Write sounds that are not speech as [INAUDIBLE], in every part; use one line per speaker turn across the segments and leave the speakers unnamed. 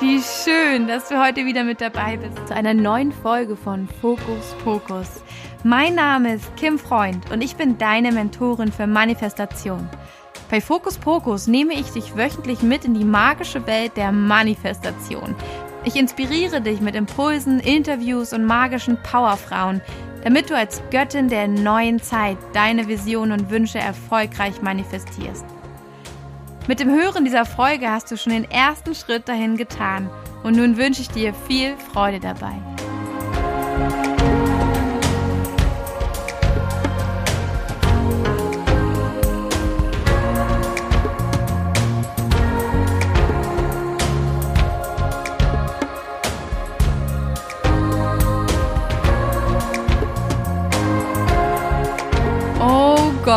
wie schön, dass du heute wieder mit dabei bist zu einer neuen Folge von Fokus Fokus. Mein Name ist Kim Freund und ich bin deine Mentorin für Manifestation. Bei Fokus Pokus nehme ich dich wöchentlich mit in die magische Welt der Manifestation. Ich inspiriere dich mit Impulsen, Interviews und magischen Powerfrauen, damit du als Göttin der neuen Zeit deine Visionen und Wünsche erfolgreich manifestierst. Mit dem Hören dieser Folge hast du schon den ersten Schritt dahin getan und nun wünsche ich dir viel Freude dabei.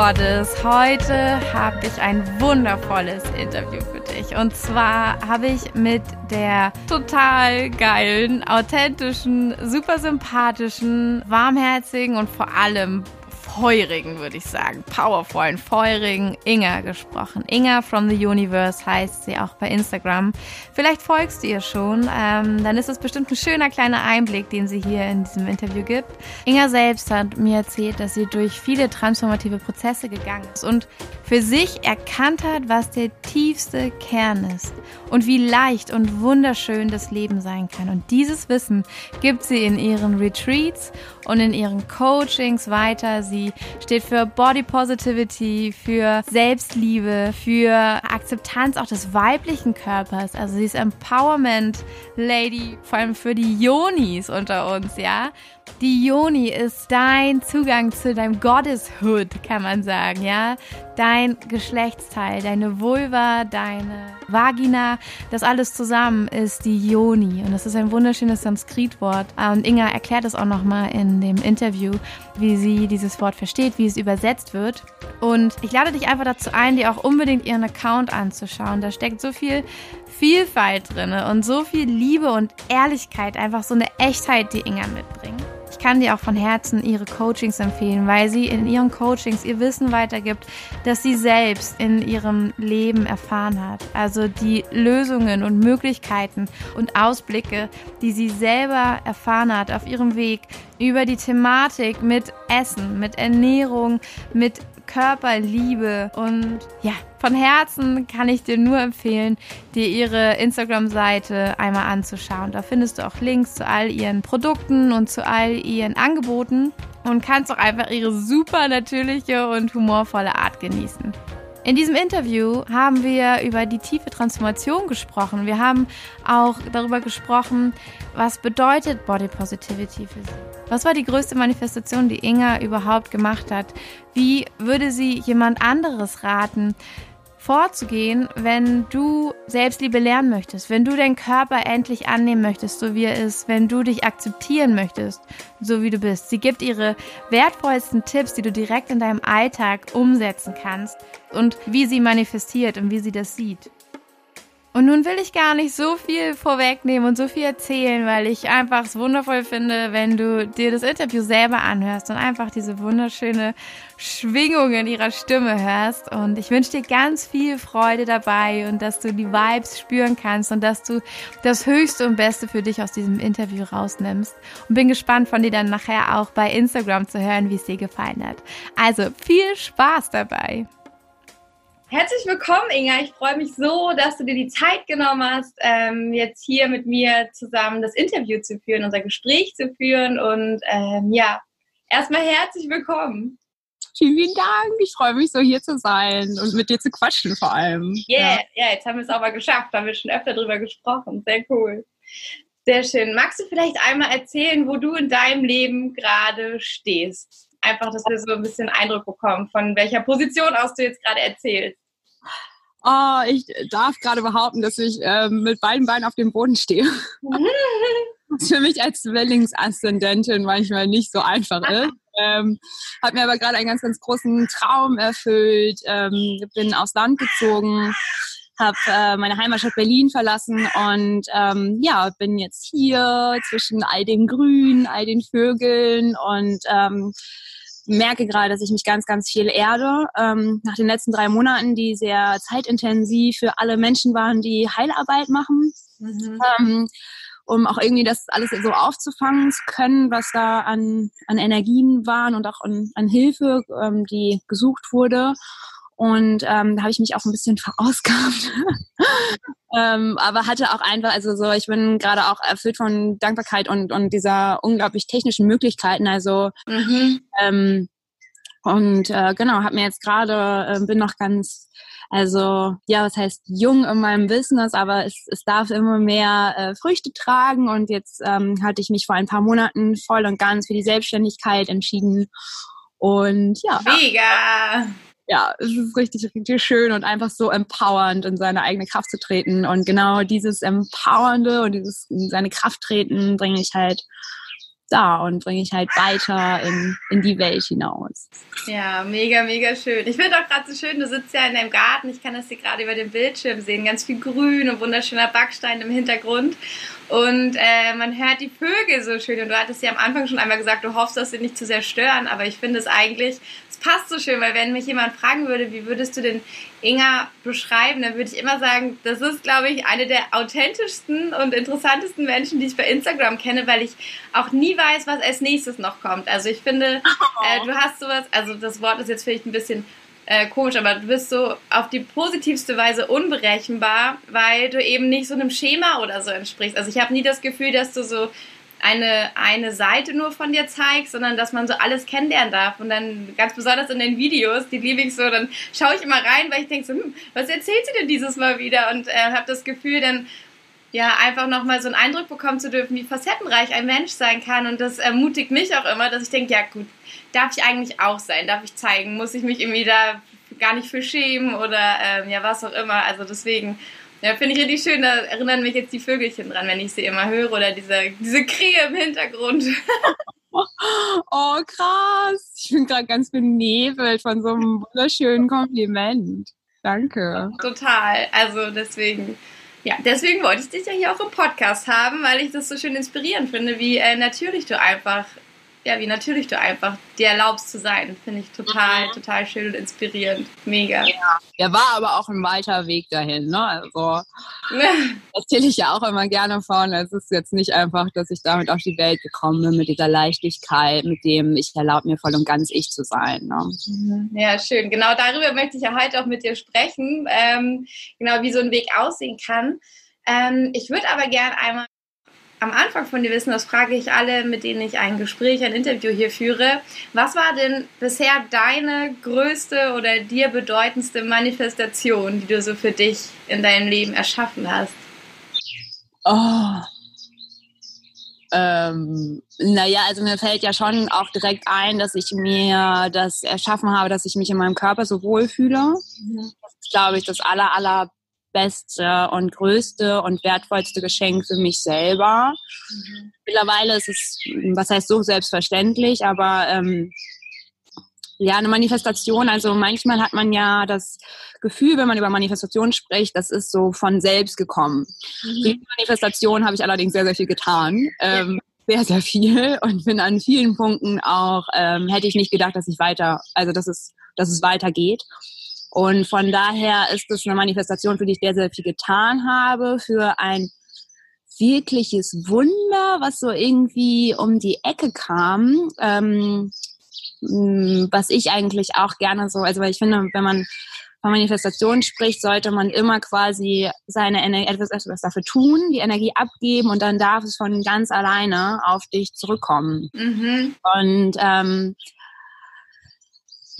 Gottes, heute habe ich ein wundervolles Interview für dich. Und zwar habe ich mit der total geilen, authentischen, super sympathischen, warmherzigen und vor allem feurigen, würde ich sagen, powervollen, feurigen Inga gesprochen. Inga from the Universe heißt sie auch bei Instagram. Vielleicht folgst du ihr schon, ähm, dann ist es bestimmt ein schöner kleiner Einblick, den sie hier in diesem Interview gibt. Inga selbst hat mir erzählt, dass sie durch viele transformative Prozesse gegangen ist und für sich erkannt hat, was der tiefste Kern ist und wie leicht und wunderschön das Leben sein kann. Und dieses Wissen gibt sie in ihren Retreats und in ihren Coachings weiter. Sie steht für Body Positivity, für Selbstliebe, für Akzeptanz auch des weiblichen Körpers. Also sie ist Empowerment Lady, vor allem für die Yonis unter uns, ja. Die Yoni ist dein Zugang zu deinem Goddesshood, kann man sagen, ja. Dein Geschlechtsteil, deine Vulva, deine Vagina, das alles zusammen ist die Yoni. Und das ist ein wunderschönes Sanskritwort. Und Inga erklärt es auch nochmal in dem Interview, wie sie dieses Wort versteht, wie es übersetzt wird. Und ich lade dich einfach dazu ein, dir auch unbedingt ihren Account anzuschauen. Da steckt so viel Vielfalt drin und so viel Liebe und Ehrlichkeit, einfach so eine Echtheit, die Inga mitbringt. Ich kann dir auch von Herzen ihre Coachings empfehlen, weil sie in ihren Coachings ihr Wissen weitergibt, das sie selbst in ihrem Leben erfahren hat. Also die Lösungen und Möglichkeiten und Ausblicke, die sie selber erfahren hat auf ihrem Weg über die Thematik mit Essen, mit Ernährung, mit Körperliebe und ja, von Herzen kann ich dir nur empfehlen, dir ihre Instagram-Seite einmal anzuschauen. Da findest du auch Links zu all ihren Produkten und zu all ihren Angeboten und kannst auch einfach ihre super natürliche und humorvolle Art genießen. In diesem Interview haben wir über die tiefe Transformation gesprochen. Wir haben auch darüber gesprochen, was bedeutet Body Positivity für sie. Was war die größte Manifestation, die Inga überhaupt gemacht hat? Wie würde sie jemand anderes raten, vorzugehen, wenn du Selbstliebe lernen möchtest, wenn du deinen Körper endlich annehmen möchtest, so wie er ist, wenn du dich akzeptieren möchtest, so wie du bist. Sie gibt ihre wertvollsten Tipps, die du direkt in deinem Alltag umsetzen kannst und wie sie manifestiert und wie sie das sieht. Und nun will ich gar nicht so viel vorwegnehmen und so viel erzählen, weil ich einfach es wundervoll finde, wenn du dir das Interview selber anhörst und einfach diese wunderschöne Schwingung in ihrer Stimme hörst. Und ich wünsche dir ganz viel Freude dabei und dass du die Vibes spüren kannst und dass du das Höchste und Beste für dich aus diesem Interview rausnimmst. Und bin gespannt von dir dann nachher auch bei Instagram zu hören, wie es dir gefallen hat. Also viel Spaß dabei! Herzlich willkommen, Inga. Ich freue mich so, dass du dir die Zeit genommen hast, ähm, jetzt hier mit mir zusammen das Interview zu führen, unser Gespräch zu führen. Und ähm, ja, erstmal herzlich willkommen.
Vielen, vielen Dank. Ich freue mich so hier zu sein und mit dir zu quatschen vor allem.
Yeah, ja, yeah, jetzt haben wir es auch mal geschafft. Da haben wir schon öfter drüber gesprochen. Sehr cool. Sehr schön. Magst du vielleicht einmal erzählen, wo du in deinem Leben gerade stehst? Einfach, dass wir so ein bisschen Eindruck bekommen, von welcher Position aus du jetzt gerade erzählst.
Oh, ich darf gerade behaupten, dass ich ähm, mit beiden Beinen auf dem Boden stehe. Was [LAUGHS] für mich als Zwillingsaszendentin manchmal nicht so einfach ist. [LAUGHS] Ähm, hat mir aber gerade einen ganz, ganz großen Traum erfüllt. Ähm, bin aufs Land gezogen, habe äh, meine Heimatstadt Berlin verlassen und ähm, ja, bin jetzt hier zwischen all dem Grün, all den Vögeln und ähm, merke gerade, dass ich mich ganz, ganz viel erde. Ähm, nach den letzten drei Monaten, die sehr zeitintensiv für alle Menschen waren, die Heilarbeit machen, Mhm. Ähm, um auch irgendwie das alles so aufzufangen zu können, was da an, an Energien waren und auch an, an Hilfe, ähm, die gesucht wurde. Und ähm, da habe ich mich auch ein bisschen verausgabt. [LAUGHS] ähm, aber hatte auch einfach, also so, ich bin gerade auch erfüllt von Dankbarkeit und, und dieser unglaublich technischen Möglichkeiten. Also mhm. ähm, und äh, genau, habe mir jetzt gerade, äh, bin noch ganz also ja, was heißt jung in meinem Business, aber es, es darf immer mehr äh, Früchte tragen und jetzt ähm, hatte ich mich vor ein paar Monaten voll und ganz für die Selbstständigkeit entschieden. Und ja.
Mega!
Ja, es ist richtig, richtig schön und einfach so empowernd in seine eigene Kraft zu treten. Und genau dieses Empowernde und dieses in seine Kraft treten bringe ich halt da und bringe ich halt weiter in, in die Welt hinaus.
Ja, mega, mega schön. Ich finde auch gerade so schön, du sitzt ja in deinem Garten, ich kann das hier gerade über den Bildschirm sehen, ganz viel Grün und wunderschöner Backstein im Hintergrund. Und äh, man hört die Vögel so schön. Und du hattest ja am Anfang schon einmal gesagt, du hoffst, dass sie nicht zu sehr stören. Aber ich finde es eigentlich, es passt so schön, weil wenn mich jemand fragen würde, wie würdest du den Inga beschreiben, dann würde ich immer sagen, das ist, glaube ich, eine der authentischsten und interessantesten Menschen, die ich bei Instagram kenne, weil ich auch nie weiß, was als nächstes noch kommt. Also ich finde, äh, du hast sowas, also das Wort ist jetzt vielleicht ein bisschen äh, komisch, aber du bist so auf die positivste Weise unberechenbar, weil du eben nicht so einem Schema oder so entsprichst. Also ich habe nie das Gefühl, dass du so eine, eine Seite nur von dir zeigst, sondern dass man so alles kennenlernen darf. Und dann ganz besonders in den Videos, die liebe ich so, dann schaue ich immer rein, weil ich denke so, hm, was erzählt sie denn dieses Mal wieder? Und äh, habe das Gefühl, dann ja, einfach nochmal so einen Eindruck bekommen zu dürfen, wie facettenreich ein Mensch sein kann. Und das ermutigt mich auch immer, dass ich denke, ja gut, darf ich eigentlich auch sein, darf ich zeigen, muss ich mich irgendwie da gar nicht für schämen oder ähm, ja, was auch immer. Also deswegen, ja, finde ich richtig schön, da erinnern mich jetzt die Vögelchen dran, wenn ich sie immer höre oder diese, diese Krähe im Hintergrund. [LAUGHS]
oh, krass. Ich bin gerade ganz benebelt von so einem wunderschönen Kompliment. Danke.
Total. Also deswegen ja, deswegen wollte ich dich ja hier auch im Podcast haben, weil ich das so schön inspirierend finde, wie äh, natürlich du einfach, ja, wie natürlich du einfach dir erlaubst zu sein. Finde ich total, mhm. total schön und inspirierend. Mega.
Ja. ja, war aber auch ein weiter Weg dahin, ne? Also, [LAUGHS] erzähle ich ja auch immer gerne von. Es ist jetzt nicht einfach, dass ich damit auf die Welt gekommen bin, mit dieser Leichtigkeit, mit dem ich erlaube mir voll und ganz ich zu sein. Ne?
Mhm. Ja, schön. Genau darüber möchte ich ja heute auch mit dir sprechen. Ähm, genau, wie so ein Weg aussehen kann. Ähm, ich würde aber gerne einmal am Anfang von dir wissen, das frage ich alle, mit denen ich ein Gespräch, ein Interview hier führe. Was war denn bisher deine größte oder dir bedeutendste Manifestation, die du so für dich in deinem Leben erschaffen hast?
Oh. Ähm, naja, also mir fällt ja schon auch direkt ein, dass ich mir das erschaffen habe, dass ich mich in meinem Körper so wohlfühle. Mhm. Das ist, glaube ich, das aller, aller beste und größte und wertvollste Geschenk für mich selber. Mhm. Mittlerweile ist es, was heißt so selbstverständlich, aber ähm, ja, eine Manifestation, also manchmal hat man ja das Gefühl, wenn man über Manifestation spricht, das ist so von selbst gekommen. Mhm. Für die Manifestation habe ich allerdings sehr, sehr viel getan. Ähm, sehr, sehr viel [LAUGHS] und bin an vielen Punkten auch, ähm, hätte ich nicht gedacht, dass ich weiter, also dass es, dass es weitergeht. Und von daher ist es eine Manifestation, für die ich sehr, sehr viel getan habe, für ein wirkliches Wunder, was so irgendwie um die Ecke kam, ähm, was ich eigentlich auch gerne so, also weil ich finde, wenn man von Manifestation spricht, sollte man immer quasi seine Energie, etwas, etwas dafür tun, die Energie abgeben und dann darf es von ganz alleine auf dich zurückkommen. Mhm. Und ähm,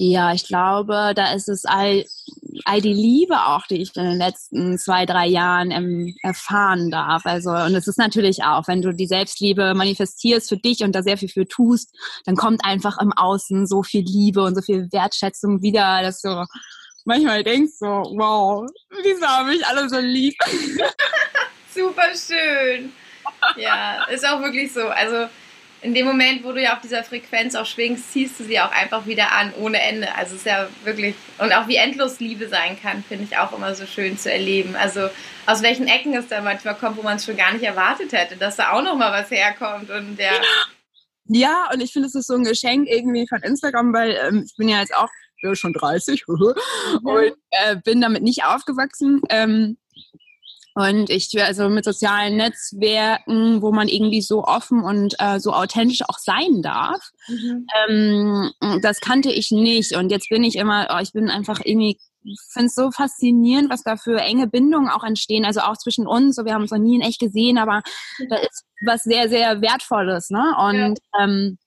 ja, ich glaube, da ist es all, all die Liebe auch, die ich in den letzten zwei, drei Jahren ähm, erfahren darf. Also, und es ist natürlich auch, wenn du die Selbstliebe manifestierst für dich und da sehr viel für tust, dann kommt einfach im Außen so viel Liebe und so viel Wertschätzung wieder, dass du manchmal denkst so, wow, wieso habe ich alle so lieb? [LAUGHS]
Super schön. Ja, ist auch wirklich so. Also, in dem Moment, wo du ja auf dieser Frequenz auch schwingst, ziehst du sie auch einfach wieder an, ohne Ende. Also es ist ja wirklich, und auch wie endlos Liebe sein kann, finde ich auch immer so schön zu erleben. Also aus welchen Ecken es da manchmal kommt, wo man es schon gar nicht erwartet hätte, dass da auch nochmal was herkommt und der...
Ja, und ich finde, es ist so ein Geschenk irgendwie von Instagram, weil ähm, ich bin ja jetzt auch schon 30 [LAUGHS] und äh, bin damit nicht aufgewachsen. Ähm, Und ich, also mit sozialen Netzwerken, wo man irgendwie so offen und äh, so authentisch auch sein darf, mhm. ähm, das kannte ich nicht. Und jetzt bin ich immer, oh, ich bin einfach irgendwie finde es so faszinierend, was da für enge Bindungen auch entstehen, also auch zwischen uns. So, wir haben uns noch nie in echt gesehen, aber da ist was sehr, sehr Wertvolles, ne? Und ja. ähm,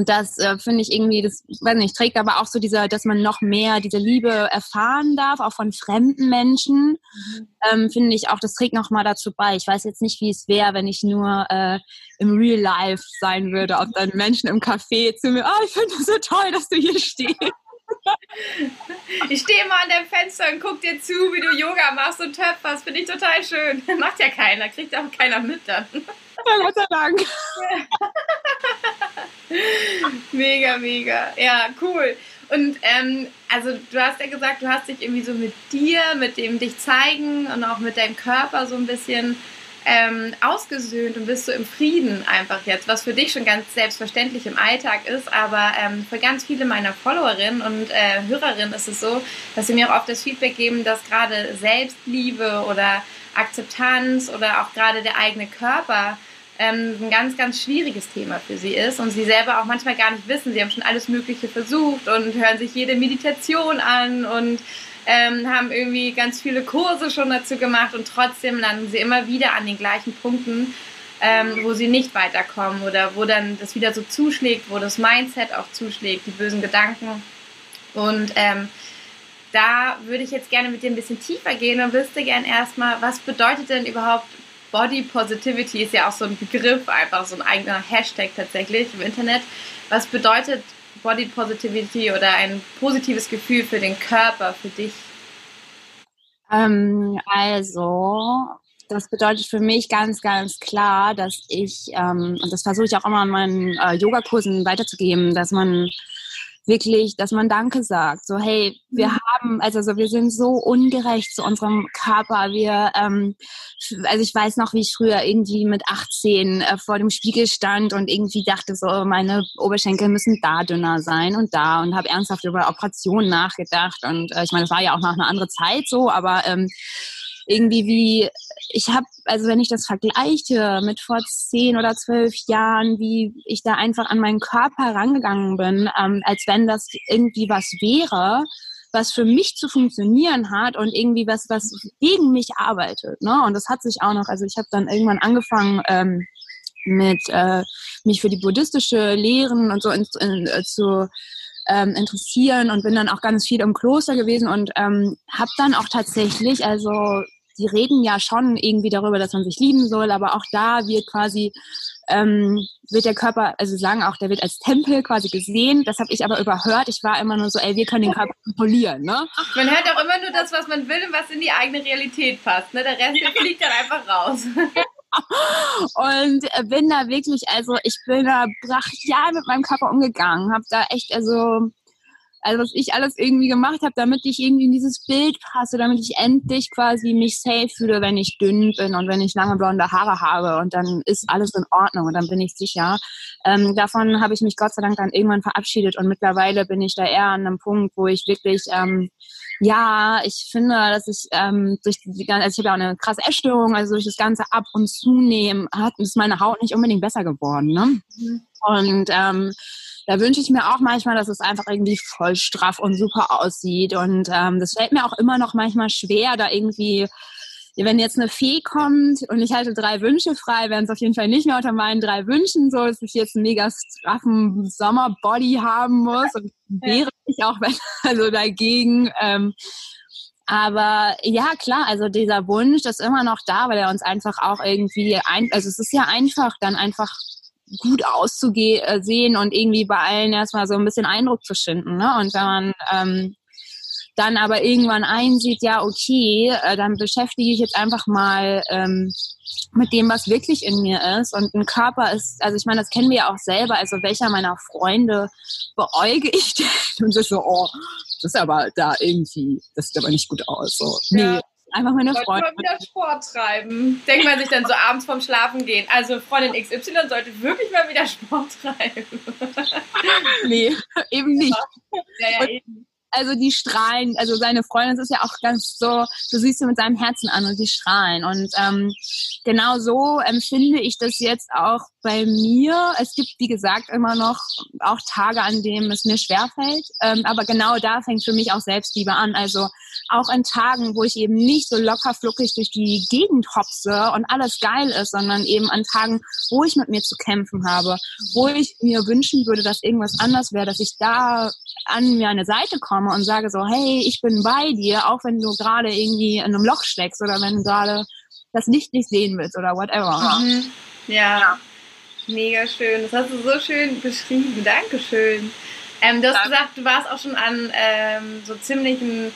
und das äh, finde ich irgendwie, das, ich weiß nicht, trägt aber auch so dieser, dass man noch mehr diese Liebe erfahren darf, auch von fremden Menschen, mhm. ähm, finde ich auch, das trägt noch mal dazu bei. Ich weiß jetzt nicht, wie es wäre, wenn ich nur äh, im Real Life sein würde, ob dann Menschen im Café zu mir, oh, ich finde es so toll, dass du hier stehst.
Ich stehe mal an dem Fenster und guck dir zu, wie du Yoga machst und töpferst. Finde ich total schön. [LAUGHS] Macht ja keiner, kriegt auch keiner mit dann.
Gott sei Dank. [LAUGHS]
mega, mega. Ja, cool. Und ähm, also du hast ja gesagt, du hast dich irgendwie so mit dir, mit dem dich zeigen und auch mit deinem Körper so ein bisschen ähm, ausgesöhnt und bist so im Frieden einfach jetzt, was für dich schon ganz selbstverständlich im Alltag ist, aber ähm, für ganz viele meiner Followerinnen und äh, Hörerinnen ist es so, dass sie mir auch oft das Feedback geben, dass gerade Selbstliebe oder Akzeptanz oder auch gerade der eigene Körper ähm, ein ganz, ganz schwieriges Thema für sie ist und sie selber auch manchmal gar nicht wissen. Sie haben schon alles Mögliche versucht und hören sich jede Meditation an und ähm, haben irgendwie ganz viele Kurse schon dazu gemacht und trotzdem landen sie immer wieder an den gleichen Punkten, ähm, wo sie nicht weiterkommen oder wo dann das wieder so zuschlägt, wo das Mindset auch zuschlägt, die bösen Gedanken. Und ähm, da würde ich jetzt gerne mit dir ein bisschen tiefer gehen und wüsste gerne erstmal, was bedeutet denn überhaupt Body Positivity ist ja auch so ein Begriff, einfach so ein eigener Hashtag tatsächlich im Internet. Was bedeutet Body Positivity oder ein positives Gefühl für den Körper für dich?
Ähm, also, das bedeutet für mich ganz, ganz klar, dass ich, ähm, und das versuche ich auch immer an meinen äh, Yogakursen weiterzugeben, dass man wirklich, dass man Danke sagt. So, hey, wir mhm. haben, also so, wir sind so ungerecht zu unserem Körper. Wir, ähm, also ich weiß noch, wie ich früher irgendwie mit 18 äh, vor dem Spiegel stand und irgendwie dachte so, meine Oberschenkel müssen da dünner sein und da und habe ernsthaft über Operationen nachgedacht. Und äh, ich meine, es war ja auch noch eine andere Zeit so, aber ähm, irgendwie wie, ich habe, also wenn ich das vergleiche mit vor zehn oder zwölf Jahren, wie ich da einfach an meinen Körper rangegangen bin, ähm, als wenn das irgendwie was wäre, was für mich zu funktionieren hat und irgendwie was, was gegen mich arbeitet. Ne? Und das hat sich auch noch, also ich habe dann irgendwann angefangen, ähm, mit äh, mich für die buddhistische Lehren und so in, in, äh, zu ähm, interessieren und bin dann auch ganz viel im Kloster gewesen und ähm, habe dann auch tatsächlich, also die reden ja schon irgendwie darüber, dass man sich lieben soll, aber auch da wird quasi ähm, wird der Körper, also sagen auch, der wird als Tempel quasi gesehen. Das habe ich aber überhört. Ich war immer nur so, ey, wir können den Körper kontrollieren. Ne?
Man hört auch immer nur das, was man will und was in die eigene Realität passt. Ne? Der Rest ja. fliegt dann einfach raus. [LAUGHS]
und bin da wirklich, also ich bin da brachial mit meinem Körper umgegangen, habe da echt, also also was ich alles irgendwie gemacht habe, damit ich irgendwie in dieses Bild passe, damit ich endlich quasi mich safe fühle, wenn ich dünn bin und wenn ich lange blonde Haare habe und dann ist alles in Ordnung und dann bin ich sicher. Ähm, davon habe ich mich Gott sei Dank dann irgendwann verabschiedet und mittlerweile bin ich da eher an einem Punkt, wo ich wirklich ähm, ja, ich finde, dass ich ähm, durch die ganze, also ich habe ja auch eine krasse Essstörung, also durch das ganze Ab- und Zunehmen hat ist meine Haut nicht unbedingt besser geworden. Ne? Mhm. Und ähm, da wünsche ich mir auch manchmal, dass es einfach irgendwie voll straff und super aussieht. Und ähm, das fällt mir auch immer noch manchmal schwer, da irgendwie, wenn jetzt eine Fee kommt und ich halte drei Wünsche frei, werden es auf jeden Fall nicht mehr unter meinen drei Wünschen so, dass ich jetzt einen mega straffen Sommerbody haben muss. Und wäre ich auch [LAUGHS] also dagegen. Ähm, aber ja, klar, also dieser Wunsch ist immer noch da, weil er uns einfach auch irgendwie, ein, also es ist ja einfach, dann einfach gut auszusehen und irgendwie bei allen erstmal so ein bisschen Eindruck zu schinden. Ne? Und wenn man ähm, dann aber irgendwann einsieht, ja, okay, äh, dann beschäftige ich jetzt einfach mal ähm, mit dem, was wirklich in mir ist. Und ein Körper ist, also ich meine, das kennen wir ja auch selber. Also welcher meiner Freunde beäuge ich denn? [LAUGHS] Und so, oh, das ist aber da irgendwie, das sieht aber nicht gut aus. So,
nee, ja. Einfach meine Freundin. Sollte mal wieder Sport treiben. Denkt man sich dann so abends vorm Schlafen gehen. Also Freundin XY sollte wirklich mal wieder Sport treiben.
nee, [LAUGHS] eben nicht.
Ja, ja, eben.
Also die strahlen, also seine Freundin ist ja auch ganz so, du siehst sie mit seinem Herzen an und die strahlen. Und ähm, genau so empfinde ich das jetzt auch bei mir. Es gibt, wie gesagt, immer noch auch Tage, an denen es mir schwerfällt. Ähm, aber genau da fängt für mich auch Selbstliebe an. Also auch in Tagen, wo ich eben nicht so locker fluckig durch die Gegend hopse und alles geil ist, sondern eben an Tagen, wo ich mit mir zu kämpfen habe, wo ich mir wünschen würde, dass irgendwas anders wäre, dass ich da an mir eine Seite komme und sage so, hey, ich bin bei dir, auch wenn du gerade irgendwie in einem Loch steckst oder wenn du gerade das Licht nicht sehen willst oder whatever.
Mhm. Ja. ja. mega schön. Das hast du so schön beschrieben. Dankeschön. Ähm, du hast Danke. gesagt, du warst auch schon an ähm, so ziemlichen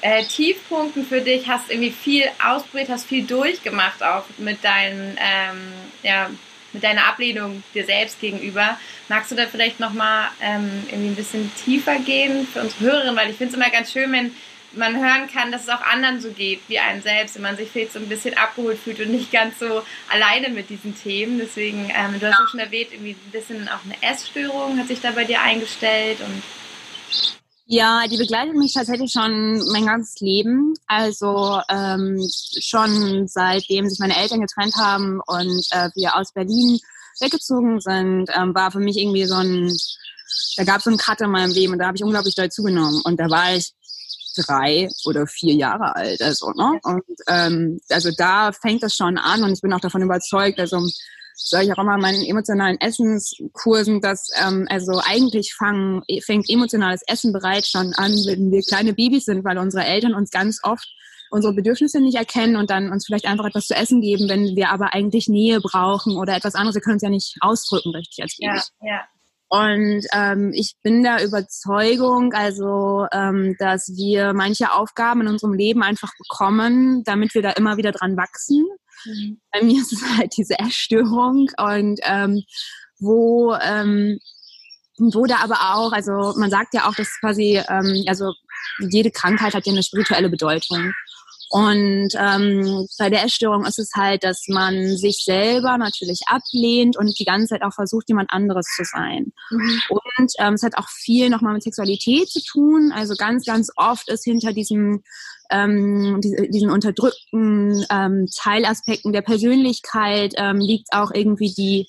äh, Tiefpunkten für dich, hast irgendwie viel ausprobiert, hast viel durchgemacht auch mit deinen, ähm, ja, mit deiner Ablehnung dir selbst gegenüber. Magst du da vielleicht nochmal ähm, irgendwie ein bisschen tiefer gehen für unsere Hörerinnen? Weil ich finde es immer ganz schön, wenn man hören kann, dass es auch anderen so geht wie einem selbst, wenn man sich vielleicht so ein bisschen abgeholt fühlt und nicht ganz so alleine mit diesen Themen. Deswegen, ähm, du hast ja schon erwähnt, irgendwie ein bisschen auch eine Essstörung hat sich da bei dir eingestellt und
ja, die begleitet mich tatsächlich schon mein ganzes Leben. Also ähm, schon seitdem sich meine Eltern getrennt haben und äh, wir aus Berlin weggezogen sind, ähm, war für mich irgendwie so ein, da gab es so einen Cut in meinem Leben und da habe ich unglaublich doll zugenommen. Und da war ich drei oder vier Jahre alt. Also, ne? Und ähm, also da fängt das schon an und ich bin auch davon überzeugt, also sage ich auch immer in meinen emotionalen Essenskursen, dass ähm, also eigentlich fang, fängt emotionales Essen bereits schon an, wenn wir kleine Babys sind, weil unsere Eltern uns ganz oft unsere Bedürfnisse nicht erkennen und dann uns vielleicht einfach etwas zu essen geben, wenn wir aber eigentlich Nähe brauchen oder etwas anderes. Wir können uns ja nicht ausdrücken richtig als Babys. Ja, ja. Und ähm, ich bin der Überzeugung, also ähm, dass wir manche Aufgaben in unserem Leben einfach bekommen, damit wir da immer wieder dran wachsen. Mhm. Bei mir ist es halt diese Essstörung und ähm, wo ähm, wo da aber auch, also man sagt ja auch, dass quasi, ähm, also jede Krankheit hat ja eine spirituelle Bedeutung. Und ähm, bei der Essstörung ist es halt, dass man sich selber natürlich ablehnt und die ganze Zeit auch versucht, jemand anderes zu sein. Mhm. Und ähm, es hat auch viel nochmal mit Sexualität zu tun. Also ganz, ganz oft ist hinter diesem ähm, diese, diesen unterdrückten ähm, Teilaspekten der Persönlichkeit ähm, liegt auch irgendwie die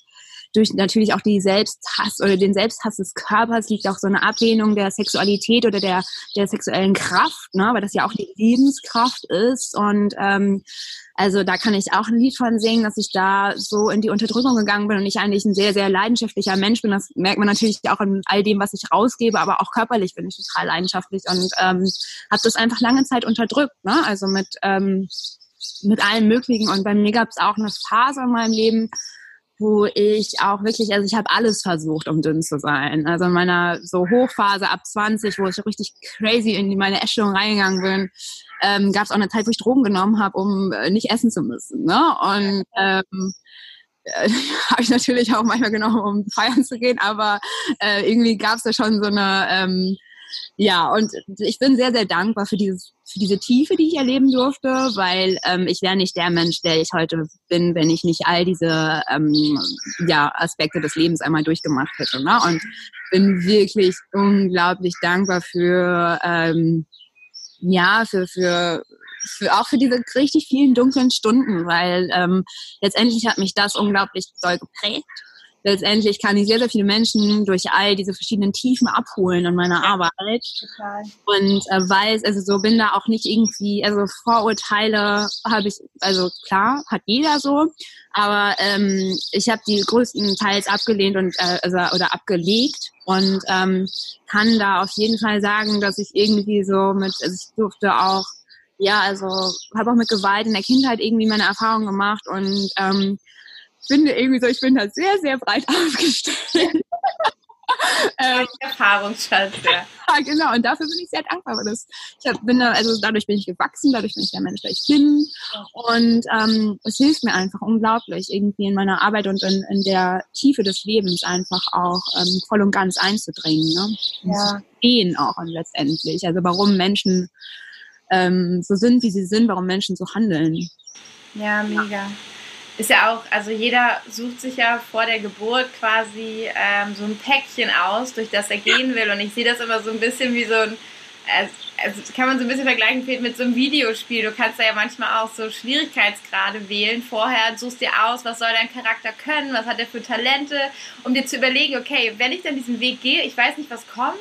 durch natürlich auch die Selbsthass oder den Selbsthass des Körpers liegt auch so eine Ablehnung der Sexualität oder der, der sexuellen Kraft, ne? weil das ja auch die Lebenskraft ist. Und ähm, also da kann ich auch ein Lied von singen, dass ich da so in die Unterdrückung gegangen bin und ich eigentlich ein sehr, sehr leidenschaftlicher Mensch bin. Das merkt man natürlich auch in all dem, was ich rausgebe, aber auch körperlich bin ich total leidenschaftlich und ähm, habe das einfach lange Zeit unterdrückt. Ne? Also mit, ähm, mit allem Möglichen. Und bei mir gab es auch eine Phase in meinem Leben, wo ich auch wirklich, also ich habe alles versucht, um dünn zu sein. Also in meiner so Hochphase ab 20, wo ich richtig crazy in meine Essstörung reingegangen bin, ähm, gab es auch eine Zeit, wo ich Drogen genommen habe, um äh, nicht essen zu müssen. Ne? Und ähm, äh, [LAUGHS] habe ich natürlich auch manchmal genommen, um feiern zu gehen, aber äh, irgendwie gab es da schon so eine ähm, ja, und ich bin sehr, sehr dankbar für, dieses, für diese Tiefe, die ich erleben durfte, weil ähm, ich wäre nicht der Mensch, der ich heute bin, wenn ich nicht all diese ähm, ja, Aspekte des Lebens einmal durchgemacht hätte. Ne? Und bin wirklich unglaublich dankbar für, ähm, ja, für, für, für, auch für diese richtig vielen dunklen Stunden, weil ähm, letztendlich hat mich das unglaublich doll geprägt letztendlich kann ich sehr, sehr viele Menschen durch all diese verschiedenen Tiefen abholen in meiner Arbeit. Total. Und äh, weiß, also so bin da auch nicht irgendwie, also Vorurteile habe ich, also klar, hat jeder so, aber ähm, ich habe die größten Teils abgelehnt und äh, also, oder abgelegt und ähm, kann da auf jeden Fall sagen, dass ich irgendwie so mit, also ich durfte auch ja, also habe auch mit Gewalt in der Kindheit irgendwie meine Erfahrungen gemacht und ähm, finde irgendwie so, ich bin da sehr, sehr breit [LAUGHS] aufgestellt. [LAUGHS]
ähm, Erfahrungsschatz, ja. [LAUGHS]
ja. Genau, und dafür bin ich sehr dankbar. Weil das, ich hab, bin da, also dadurch bin ich gewachsen, dadurch bin ich der Mensch, der ich bin. Und ähm, es hilft mir einfach unglaublich, irgendwie in meiner Arbeit und in, in der Tiefe des Lebens einfach auch ähm, voll und ganz einzudringen. Ne? Ja. Gehen auch und letztendlich. Also warum Menschen ähm, so sind, wie sie sind, warum Menschen so handeln.
Ja, mega. Ja ist ja auch, also jeder sucht sich ja vor der Geburt quasi ähm, so ein Päckchen aus, durch das er gehen will. Und ich sehe das immer so ein bisschen wie so ein also, also kann man so ein bisschen vergleichen mit so einem Videospiel. Du kannst da ja manchmal auch so Schwierigkeitsgrade wählen. Vorher suchst dir aus, was soll dein Charakter können, was hat er für Talente, um dir zu überlegen, okay, wenn ich dann diesen Weg gehe, ich weiß nicht, was kommt,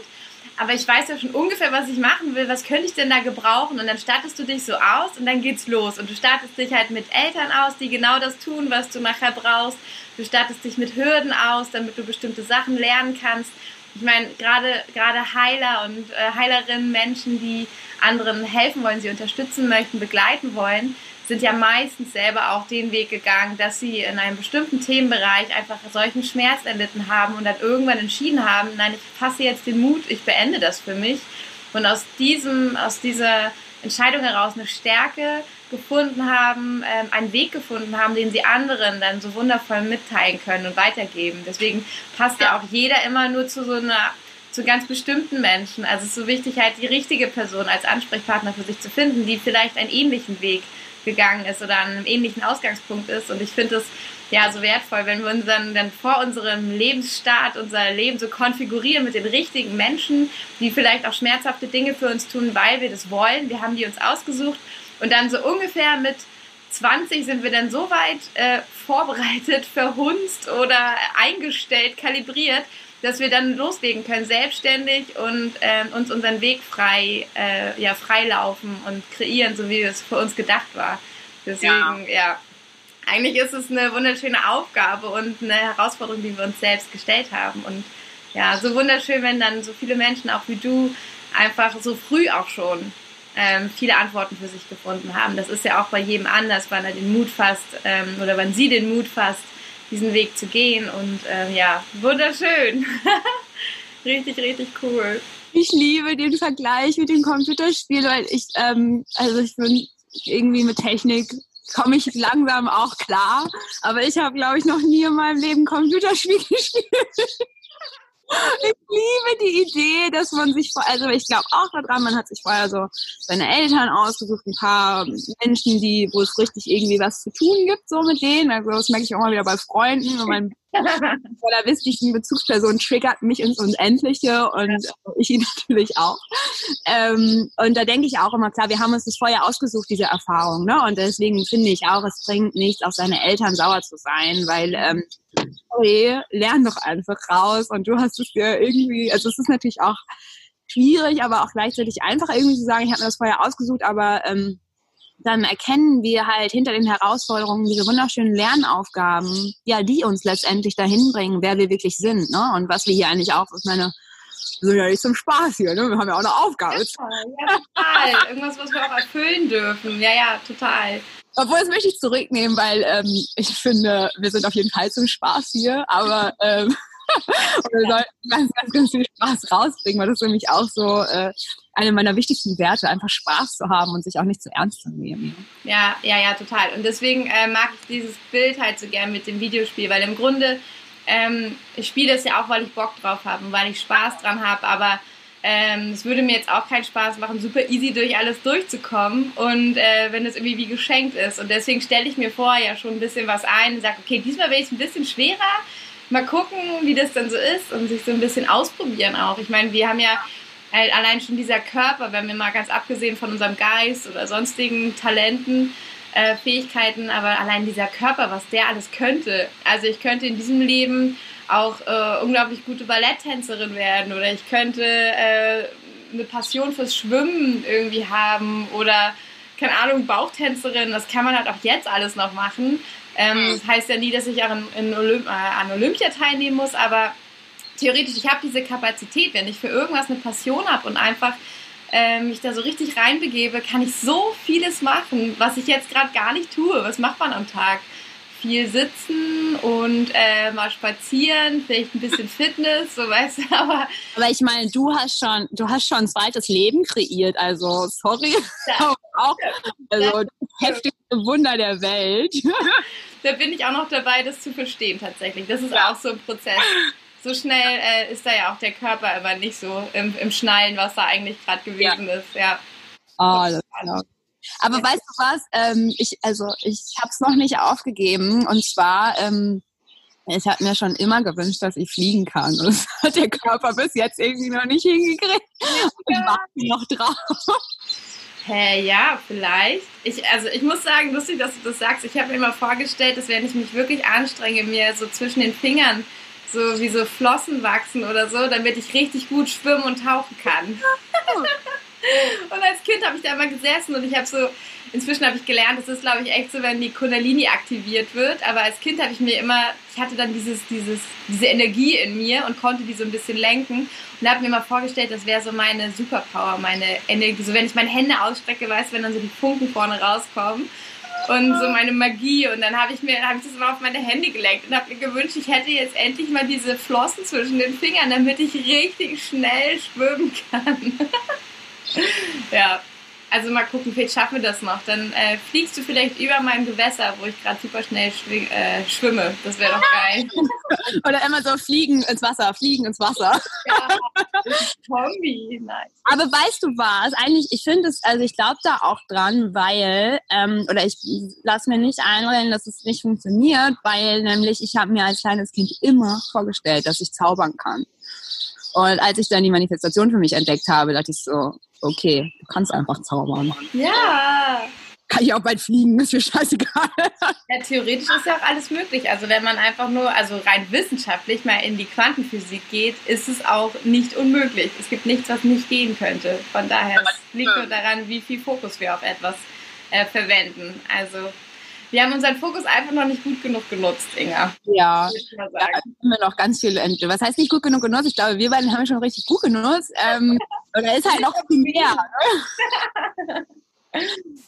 aber ich weiß ja schon ungefähr, was ich machen will, was könnte ich denn da gebrauchen? Und dann startest du dich so aus und dann geht's los. Und du startest dich halt mit Eltern aus, die genau das tun, was du nachher brauchst. Du startest dich mit Hürden aus, damit du bestimmte Sachen lernen kannst. Ich meine, gerade gerade Heiler und äh, Heilerinnen, Menschen, die anderen helfen wollen, sie unterstützen möchten, begleiten wollen, sind ja meistens selber auch den Weg gegangen, dass sie in einem bestimmten Themenbereich einfach solchen Schmerz erlitten haben und dann irgendwann entschieden haben, nein, ich fasse jetzt den Mut, ich beende das für mich. Und aus diesem, aus dieser Entscheidung heraus eine Stärke gefunden haben, ähm, einen Weg gefunden haben, den sie anderen dann so wundervoll mitteilen können und weitergeben. Deswegen passt ja auch jeder immer nur zu so einer zu ganz bestimmten Menschen. Also es ist so wichtig, halt die richtige Person als Ansprechpartner für sich zu finden, die vielleicht einen ähnlichen Weg gegangen ist oder an einem ähnlichen Ausgangspunkt ist. Und ich finde es ja so wertvoll, wenn wir uns dann, dann vor unserem Lebensstart unser Leben so konfigurieren mit den richtigen Menschen, die vielleicht auch schmerzhafte Dinge für uns tun, weil wir das wollen. Wir haben die uns ausgesucht und dann so ungefähr mit 20 sind wir dann so weit äh, vorbereitet, [LAUGHS] verhunzt oder eingestellt, kalibriert, dass wir dann loslegen können, selbstständig und äh, uns unseren Weg frei, äh, ja, freilaufen und kreieren, so wie es für uns gedacht war. Deswegen, ja. ja. eigentlich ist es eine wunderschöne Aufgabe und eine Herausforderung, die wir uns selbst gestellt haben. Und ja, so wunderschön, wenn dann so viele Menschen, auch wie du, einfach so früh auch schon ähm, viele Antworten für sich gefunden haben. Das ist ja auch bei jedem anders, wann er den Mut fasst ähm, oder wann sie den Mut fasst, diesen Weg zu gehen. Und ähm, ja, wunderschön. [LAUGHS] richtig, richtig cool.
Ich liebe den Vergleich mit dem Computerspiel, weil ich, ähm, also ich bin irgendwie mit Technik komme ich langsam auch klar. Aber ich habe, glaube ich, noch nie in meinem Leben Computerspiel [LAUGHS] gespielt. Ich liebe die Idee, dass man sich, also ich glaube auch daran, man hat sich vorher so seine Eltern ausgesucht, ein paar Menschen, die, wo es richtig irgendwie was zu tun gibt, so mit denen. Also das merke ich auch mal wieder bei Freunden und mein [LAUGHS] voller wichtigen Bezugsperson triggert mich ins Unendliche und ich ihn [LAUGHS] natürlich auch. Ähm, und da denke ich auch immer, klar, wir haben uns das vorher ausgesucht, diese Erfahrung, ne? Und deswegen finde ich auch, es bringt nichts, auf seine Eltern sauer zu sein, weil ähm, sorry, lern doch einfach raus und du hast es dir irgendwie, also es ist natürlich auch schwierig, aber auch gleichzeitig einfach irgendwie zu sagen, ich habe mir das vorher ausgesucht, aber ähm, dann erkennen wir halt hinter den Herausforderungen diese wunderschönen Lernaufgaben, ja, die uns letztendlich dahin bringen, wer wir wirklich sind, ne? Und was wir hier eigentlich auch, ich meine, wir sind ja nicht zum Spaß hier, ne? Wir haben ja auch eine Aufgabe.
Ja, total. [LAUGHS] Irgendwas, was wir auch erfüllen dürfen. Ja, ja, total.
Obwohl, das möchte ich zurücknehmen, weil ähm, ich finde, wir sind auf jeden Fall zum Spaß hier, aber ähm, wir sollten ganz, ganz, ganz viel Spaß rausbringen, weil das ist nämlich auch so äh, eine meiner wichtigsten Werte, einfach Spaß zu haben und sich auch nicht zu ernst zu nehmen.
Ja, ja, ja, total. Und deswegen äh, mag ich dieses Bild halt so gern mit dem Videospiel, weil im Grunde, ähm, ich spiele das ja auch, weil ich Bock drauf habe und weil ich Spaß dran habe, aber ähm, es würde mir jetzt auch keinen Spaß machen, super easy durch alles durchzukommen und äh, wenn es irgendwie wie geschenkt ist. Und deswegen stelle ich mir vorher ja schon ein bisschen was ein und sage, okay, diesmal will ich es ein bisschen schwerer. Mal gucken, wie das dann so ist und sich so ein bisschen ausprobieren auch. Ich meine, wir haben ja halt allein schon dieser Körper, wenn wir mal ganz abgesehen von unserem Geist oder sonstigen Talenten, äh, Fähigkeiten, aber allein dieser Körper, was der alles könnte. Also ich könnte in diesem Leben auch äh, unglaublich gute Balletttänzerin werden oder ich könnte äh, eine Passion fürs Schwimmen irgendwie haben oder keine Ahnung, Bauchtänzerin, das kann man halt auch jetzt alles noch machen. Ähm, heißt ja nie, dass ich auch in, in Olymp äh, an Olympia teilnehmen muss, aber theoretisch, ich habe diese Kapazität, wenn ich für irgendwas eine Passion habe und einfach äh, mich da so richtig reinbegebe, kann ich so vieles machen, was ich jetzt gerade gar nicht tue. Was macht man am Tag? Viel sitzen und äh, mal spazieren, vielleicht ein bisschen Fitness, so weißt du, [LAUGHS] aber.
Aber ich meine, du hast schon, du hast schon ein zweites Leben kreiert, also sorry. Ja. [LAUGHS] auch, also das heftigste Wunder der Welt. [LAUGHS]
da bin ich auch noch dabei, das zu verstehen tatsächlich. Das ist ja. auch so ein Prozess. So schnell äh, ist da ja auch der Körper immer nicht so im, im Schnallen, was da eigentlich gerade gewesen ja. ist. Ja.
Oh, das ist aber weißt du was? Ähm, ich, also ich habe es noch nicht aufgegeben. Und zwar, ähm, Ich habe mir schon immer gewünscht, dass ich fliegen kann. Und das hat der Körper bis jetzt irgendwie noch nicht hingekriegt. Ich warte noch drauf.
Hä, hey, ja, vielleicht. Ich, also ich muss sagen, lustig, dass du das sagst. Ich habe mir immer vorgestellt, dass wenn ich mich wirklich anstrenge, mir so zwischen den Fingern so wie so Flossen wachsen oder so, damit ich richtig gut schwimmen und tauchen kann. Und als Kind habe ich da immer gesessen und ich habe so inzwischen habe ich gelernt, das ist, glaube ich, echt so, wenn die Kundalini aktiviert wird. Aber als Kind habe ich mir immer, ich hatte dann dieses, dieses, diese Energie in mir und konnte die so ein bisschen lenken. Und habe mir mal vorgestellt, das wäre so meine Superpower, meine Energie. So, wenn ich meine Hände ausstrecke, weißt du, wenn dann so die Funken vorne rauskommen. Und so meine Magie. Und dann habe ich mir, habe ich das immer auf meine Hände gelenkt und habe mir gewünscht, ich hätte jetzt endlich mal diese Flossen zwischen den Fingern, damit ich richtig schnell schwimmen kann. [LAUGHS] ja, also mal gucken, vielleicht schaffen wir das noch. Dann äh, fliegst du vielleicht über meinem Gewässer, wo ich gerade super schnell schwing, äh, schwimme. Das wäre doch geil. [LAUGHS]
Oder immer so fliegen ins Wasser, fliegen ins Wasser. Ja,
Kombi, nice.
Aber weißt du was? Eigentlich, ich finde es, also ich glaube da auch dran, weil, ähm, oder ich lasse mir nicht einreden, dass es nicht funktioniert, weil nämlich ich habe mir als kleines Kind immer vorgestellt, dass ich zaubern kann. Und als ich dann die Manifestation für mich entdeckt habe, dachte ich so, okay, du kannst einfach zaubern.
Ja.
Kann ich auch bald fliegen, ist mir scheißegal. [LAUGHS]
Ja, theoretisch ist ja auch alles möglich. Also wenn man einfach nur, also rein wissenschaftlich mal in die Quantenphysik geht, ist es auch nicht unmöglich. Es gibt nichts, was nicht gehen könnte. Von daher es liegt nur daran, wie viel Fokus wir auf etwas äh, verwenden. Also wir haben unseren Fokus einfach noch nicht gut genug genutzt, Inga.
Ja, da haben wir noch ganz viel, was heißt nicht gut genug genutzt? Ich glaube, wir beiden haben schon richtig gut genutzt. Ähm, [LAUGHS] und da ist halt noch viel mehr. Ne? [LAUGHS]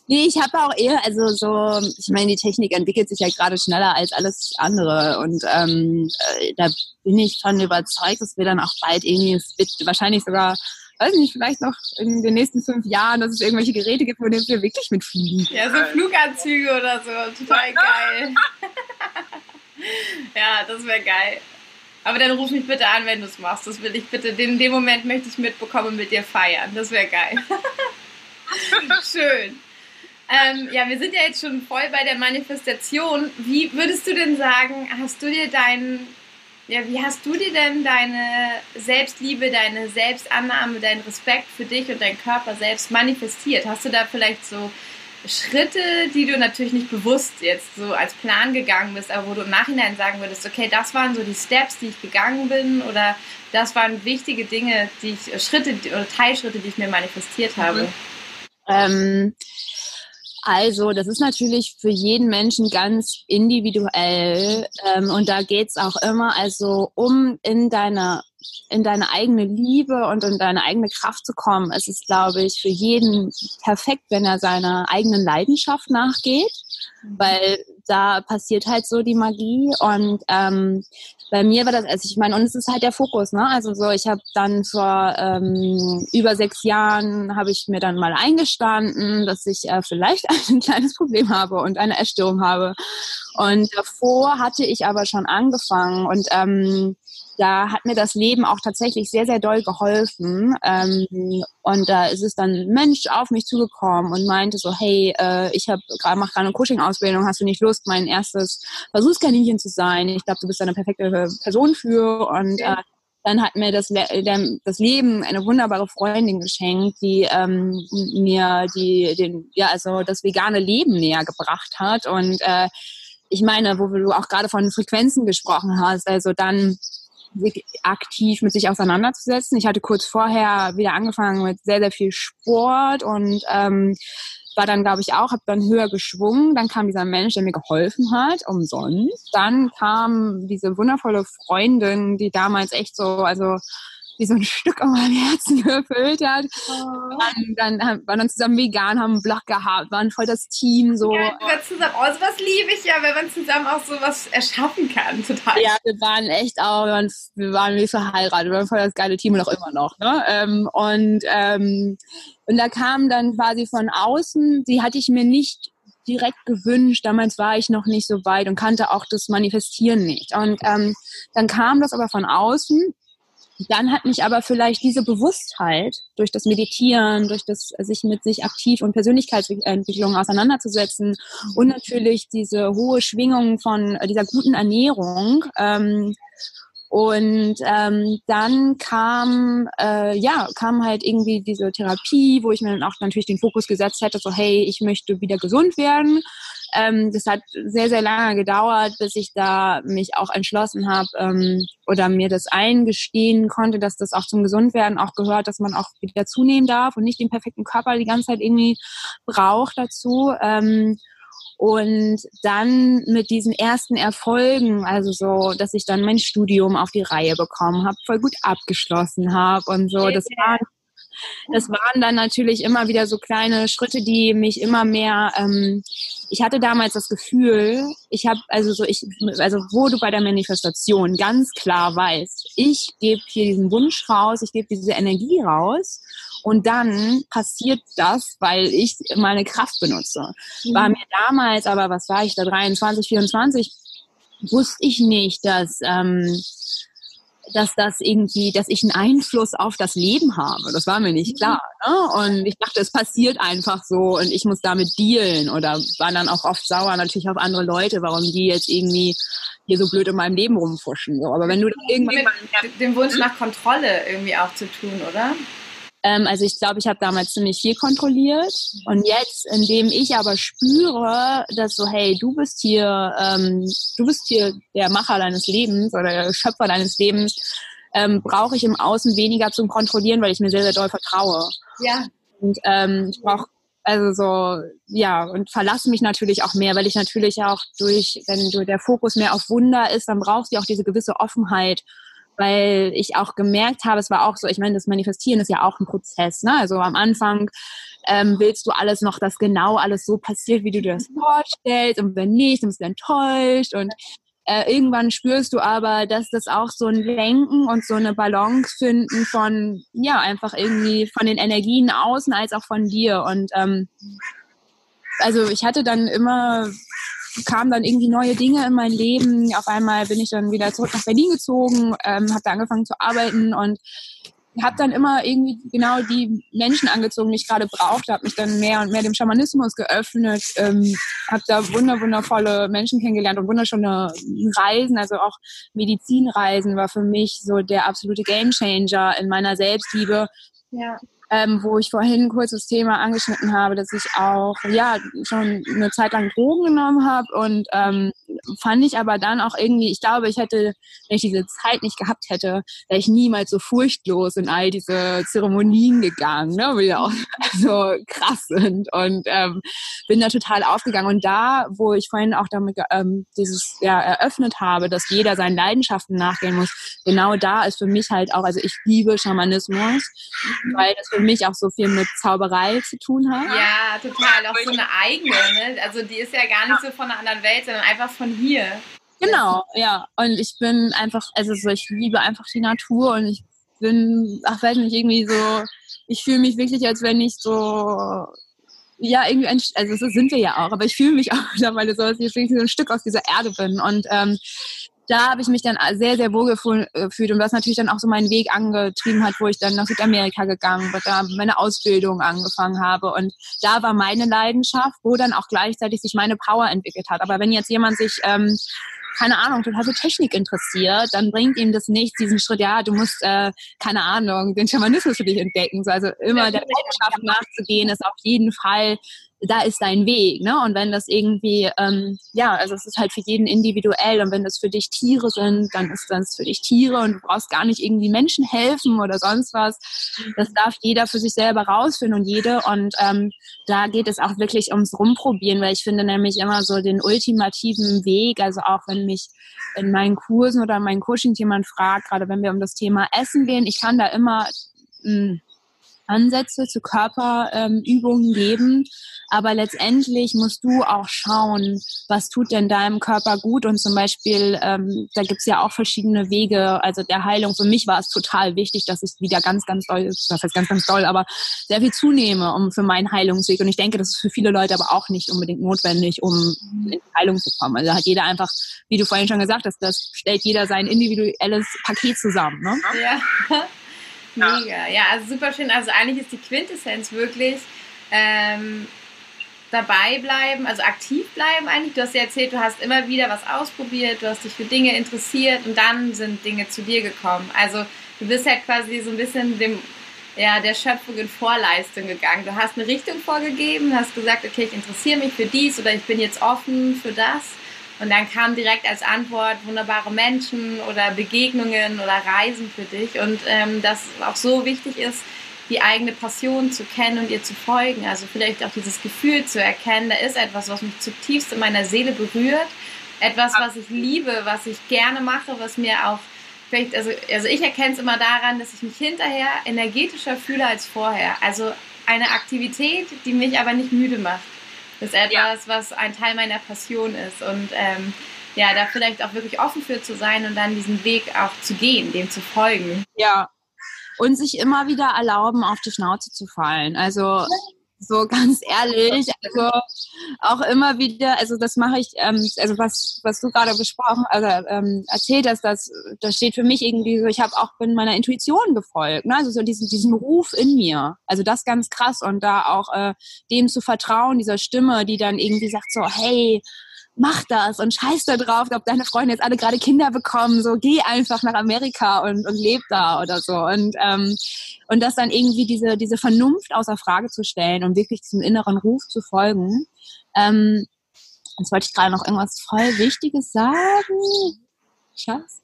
Nee, ich habe auch eher, also so, ich meine, die Technik entwickelt sich ja gerade schneller als alles andere und ähm, äh, da bin ich von überzeugt, dass wir dann auch bald irgendwie, wahrscheinlich sogar weiß nicht, vielleicht noch in den nächsten fünf Jahren, dass es irgendwelche Geräte gibt, mit denen wir wirklich mitfliegen.
Ja, so Fluganzüge oder so. Total geil. [LAUGHS] ja, das wäre geil. Aber dann ruf mich bitte an, wenn du es machst. Das will ich bitte. In dem Moment möchte ich mitbekommen und mit dir feiern. Das wäre geil. [LAUGHS] Schön. Ähm, ja, wir sind ja jetzt schon voll bei der Manifestation. Wie würdest du denn sagen, hast du dir deinen ja, wie hast du dir denn deine Selbstliebe, deine Selbstannahme, deinen Respekt für dich und deinen Körper selbst manifestiert? Hast du da vielleicht so Schritte, die du natürlich nicht bewusst jetzt so als Plan gegangen bist, aber wo du im Nachhinein sagen würdest, okay, das waren so die Steps, die ich gegangen bin oder das waren wichtige Dinge, die ich, Schritte oder Teilschritte, die ich mir manifestiert habe? Mhm.
Ähm, also, das ist natürlich für jeden Menschen ganz individuell ähm, und da geht es auch immer also um in deine in deine eigene Liebe und in deine eigene Kraft zu kommen. Es ist, glaube ich, für jeden perfekt, wenn er seiner eigenen Leidenschaft nachgeht, mhm. weil da passiert halt so die Magie und ähm, bei mir war das, also ich meine, und es ist halt der Fokus, ne? Also so, ich habe dann vor ähm, über sechs Jahren habe ich mir dann mal eingestanden, dass ich äh, vielleicht [LAUGHS] ein kleines Problem habe und eine Essstörung habe. Und davor hatte ich aber schon angefangen und ähm, da hat mir das Leben auch tatsächlich sehr, sehr doll geholfen. Ähm, und da ist es dann ein Mensch auf mich zugekommen und meinte so, hey, äh, ich habe gerade mache gerade eine Coaching-Ausbildung, hast du nicht Lust, mein erstes Versuchskaninchen zu sein? Ich glaube, du bist eine perfekte Person für. Und äh, dann hat mir das, Le das Leben eine wunderbare Freundin geschenkt, die ähm, mir die, den, ja, also das vegane Leben näher gebracht hat. Und äh, ich meine, wo du auch gerade von Frequenzen gesprochen hast, also dann aktiv mit sich auseinanderzusetzen. Ich hatte kurz vorher wieder angefangen mit sehr, sehr viel Sport und ähm, war dann, glaube ich, auch, habe dann höher geschwungen. Dann kam dieser Mensch, der mir geholfen hat, umsonst. Dann kam diese wundervolle Freundin, die damals echt so, also wie so ein Stück an meinem Herzen [LAUGHS] gefüllt hat. Oh. Dann, dann waren dann zusammen vegan, haben einen Blog gehabt, waren voll das Team so.
Ja, zusammen, oh, sowas liebe ich ja, wenn man zusammen auch sowas erschaffen kann, total.
Ja, wir waren echt auch, wir waren, wir waren wie verheiratet, wir waren voll das geile Team und auch immer noch. Ne? Ähm, und, ähm, und da kam dann quasi von außen, die hatte ich mir nicht direkt gewünscht. Damals war ich noch nicht so weit und kannte auch das Manifestieren nicht. Und ähm, dann kam das aber von außen dann hat mich aber vielleicht diese Bewusstheit durch das Meditieren, durch das sich mit sich aktiv und Persönlichkeitsentwicklung auseinanderzusetzen und natürlich diese hohe Schwingung von dieser guten Ernährung ähm, und ähm, dann kam, äh, ja, kam halt irgendwie diese Therapie, wo ich mir dann auch natürlich den Fokus gesetzt hätte, so hey, ich möchte wieder gesund werden. Ähm, das hat sehr, sehr lange gedauert, bis ich da mich auch entschlossen habe ähm, oder mir das eingestehen konnte, dass das auch zum Gesundwerden auch gehört, dass man auch wieder zunehmen darf und nicht den perfekten Körper die ganze Zeit irgendwie braucht dazu. Ähm, und dann mit diesen ersten Erfolgen, also so, dass ich dann mein Studium auf die Reihe bekommen habe, voll gut abgeschlossen habe und so, das waren das waren dann natürlich immer wieder so kleine Schritte, die mich immer mehr. Ähm, ich hatte damals das Gefühl, ich habe also so ich also wo du bei der Manifestation ganz klar weißt, ich gebe hier diesen Wunsch raus, ich gebe diese Energie raus und dann passiert das, weil ich meine Kraft benutze. Mhm. War mir damals, aber was war ich da, 23, 24, wusste ich nicht, dass, ähm, dass das irgendwie, dass ich einen Einfluss auf das Leben habe. Das war mir nicht mhm. klar. Ne? Und ich dachte, es passiert einfach so und ich muss damit dealen oder war dann auch oft sauer natürlich auf andere Leute, warum die jetzt irgendwie hier so blöd in meinem Leben rumfuschen. So. Aber wenn du
irgendwann mit dem Wunsch nach Kontrolle irgendwie auch zu tun, oder?
Ähm, also ich glaube, ich habe damals ziemlich viel kontrolliert. Und jetzt, indem ich aber spüre, dass so, hey, du bist hier, ähm, du bist hier der Macher deines Lebens oder der Schöpfer deines Lebens, ähm, brauche ich im Außen weniger zum Kontrollieren, weil ich mir sehr, sehr doll vertraue.
Ja.
Und ähm, ich brauche also so, ja, und verlasse mich natürlich auch mehr, weil ich natürlich auch durch, wenn du der Fokus mehr auf Wunder ist, dann brauchst du auch diese gewisse Offenheit weil ich auch gemerkt habe, es war auch so, ich meine, das Manifestieren ist ja auch ein Prozess, ne? Also am Anfang ähm, willst du alles noch, dass genau alles so passiert, wie du dir das vorstellst und wenn nicht, dann bist du enttäuscht und äh, irgendwann spürst du aber, dass das auch so ein Lenken und so eine Balance finden von, ja, einfach irgendwie von den Energien außen als auch von dir und ähm, also ich hatte dann immer kamen dann irgendwie neue Dinge in mein Leben. Auf einmal bin ich dann wieder zurück nach Berlin gezogen, ähm, habe da angefangen zu arbeiten und habe dann immer irgendwie genau die Menschen angezogen, die ich gerade brauchte, habe mich dann mehr und mehr dem Schamanismus geöffnet, ähm, habe da wunder wundervolle Menschen kennengelernt und wunderschöne Reisen, also auch Medizinreisen war für mich so der absolute Gamechanger in meiner Selbstliebe. Ja ähm, wo ich vorhin kurz das Thema angeschnitten habe, dass ich auch ja schon eine Zeit lang Drogen genommen habe und ähm, fand ich aber dann auch irgendwie, ich glaube, ich hätte, wenn ich diese Zeit nicht gehabt hätte, wäre ich niemals so furchtlos in all diese Zeremonien gegangen, ne, die auch [LAUGHS] so krass sind und ähm, bin da total aufgegangen. Und da, wo ich vorhin auch damit ähm, dieses ja eröffnet habe, dass jeder seinen Leidenschaften nachgehen muss, genau da ist für mich halt auch, also ich liebe Schamanismus, weil das für mich auch so viel mit Zauberei zu tun hat.
Ja, total. Auch so eine eigene. Ne? Also die ist ja gar nicht so von einer anderen Welt, sondern einfach von hier.
Genau, ja. Und ich bin einfach, also so, ich liebe einfach die Natur und ich bin, ach weiß nicht, irgendwie so, ich fühle mich wirklich, als wenn ich so ja, irgendwie ein, also so sind wir ja auch, aber ich fühle mich [LAUGHS] auch mittlerweile so, als ich so ein Stück aus dieser Erde bin. Und ähm, da habe ich mich dann sehr, sehr wohl äh, gefühlt und was natürlich dann auch so meinen Weg angetrieben hat, wo ich dann nach Südamerika gegangen bin, da meine Ausbildung angefangen habe und da war meine Leidenschaft, wo dann auch gleichzeitig sich meine Power entwickelt hat. Aber wenn jetzt jemand sich ähm, keine Ahnung, total für Technik interessiert, dann bringt ihm das nichts, diesen Schritt, ja, du musst, äh, keine Ahnung, den Schamanismus für dich entdecken. So, also immer der Leidenschaft nachzugehen, ist auf jeden Fall da ist dein Weg, ne? Und wenn das irgendwie, ähm, ja, also es ist halt für jeden individuell und wenn das für dich Tiere sind, dann ist das für dich Tiere und du brauchst gar nicht irgendwie Menschen helfen oder sonst was. Das darf jeder für sich selber rausfinden und jede und ähm, da geht es auch wirklich ums Rumprobieren, weil ich finde nämlich immer so den ultimativen Weg, also auch wenn mich in meinen Kursen oder in meinen Coaching jemand fragt, gerade wenn wir um das Thema Essen gehen, ich kann da immer mh, hm, Ansätze zu Körperübungen ähm, geben. Aber letztendlich musst du auch schauen, was tut denn deinem Körper gut. Und zum Beispiel, ähm, da gibt's ja auch verschiedene Wege, also der Heilung. Für mich war es total wichtig, dass ich wieder ganz, ganz doll, das heißt ganz, ganz doll, aber sehr viel zunehme um für meinen Heilungsweg. Und ich denke, das ist für viele Leute aber auch nicht unbedingt notwendig, um in Heilung zu kommen. Also hat jeder einfach, wie du vorhin schon gesagt hast, das stellt jeder sein individuelles Paket zusammen. Ne?
Ja. Mega, ja, also super schön. Also eigentlich ist die Quintessenz wirklich ähm, dabei bleiben, also aktiv bleiben eigentlich. Du hast ja erzählt, du hast immer wieder was ausprobiert, du hast dich für Dinge interessiert und dann sind Dinge zu dir gekommen. Also du bist ja quasi so ein bisschen dem, ja, der Schöpfung in Vorleistung gegangen. Du hast eine Richtung vorgegeben, hast gesagt, okay, ich interessiere mich für dies oder ich bin jetzt offen für das. Und dann kam direkt als Antwort wunderbare Menschen oder Begegnungen oder Reisen für dich. Und ähm, das auch so wichtig ist, die eigene Passion zu kennen und ihr zu folgen. Also vielleicht auch dieses Gefühl zu erkennen, da ist etwas, was mich zutiefst in meiner Seele berührt. Etwas, was ich liebe, was ich gerne mache, was mir auch vielleicht, also, also ich erkenne es immer daran, dass ich mich hinterher energetischer fühle als vorher. Also eine Aktivität, die mich aber nicht müde macht. Ist etwas, ja. was ein Teil meiner Passion ist. Und ähm, ja, da vielleicht auch wirklich offen für zu sein und dann diesen Weg auch zu gehen, dem zu folgen.
Ja. Und sich immer wieder erlauben, auf die Schnauze zu fallen. Also so [LAUGHS] ganz ehrlich, also auch immer wieder, also das mache ich, ähm, also was was du gerade besprochen, also ähm, erzählt hast, das das steht für mich irgendwie so, ich habe auch bin meiner Intuition gefolgt, ne? also so diesen diesen Ruf in mir, also das ganz krass und da auch äh, dem zu vertrauen, dieser Stimme, die dann irgendwie sagt so, hey, mach das und scheiß da drauf, ob deine Freunde jetzt alle gerade Kinder bekommen, so geh einfach nach Amerika und, und leb da oder so. Und, ähm, und das dann irgendwie diese, diese Vernunft außer Frage zu stellen und wirklich diesem inneren Ruf zu folgen. Ähm, jetzt wollte ich gerade noch irgendwas voll Wichtiges sagen. Schatz?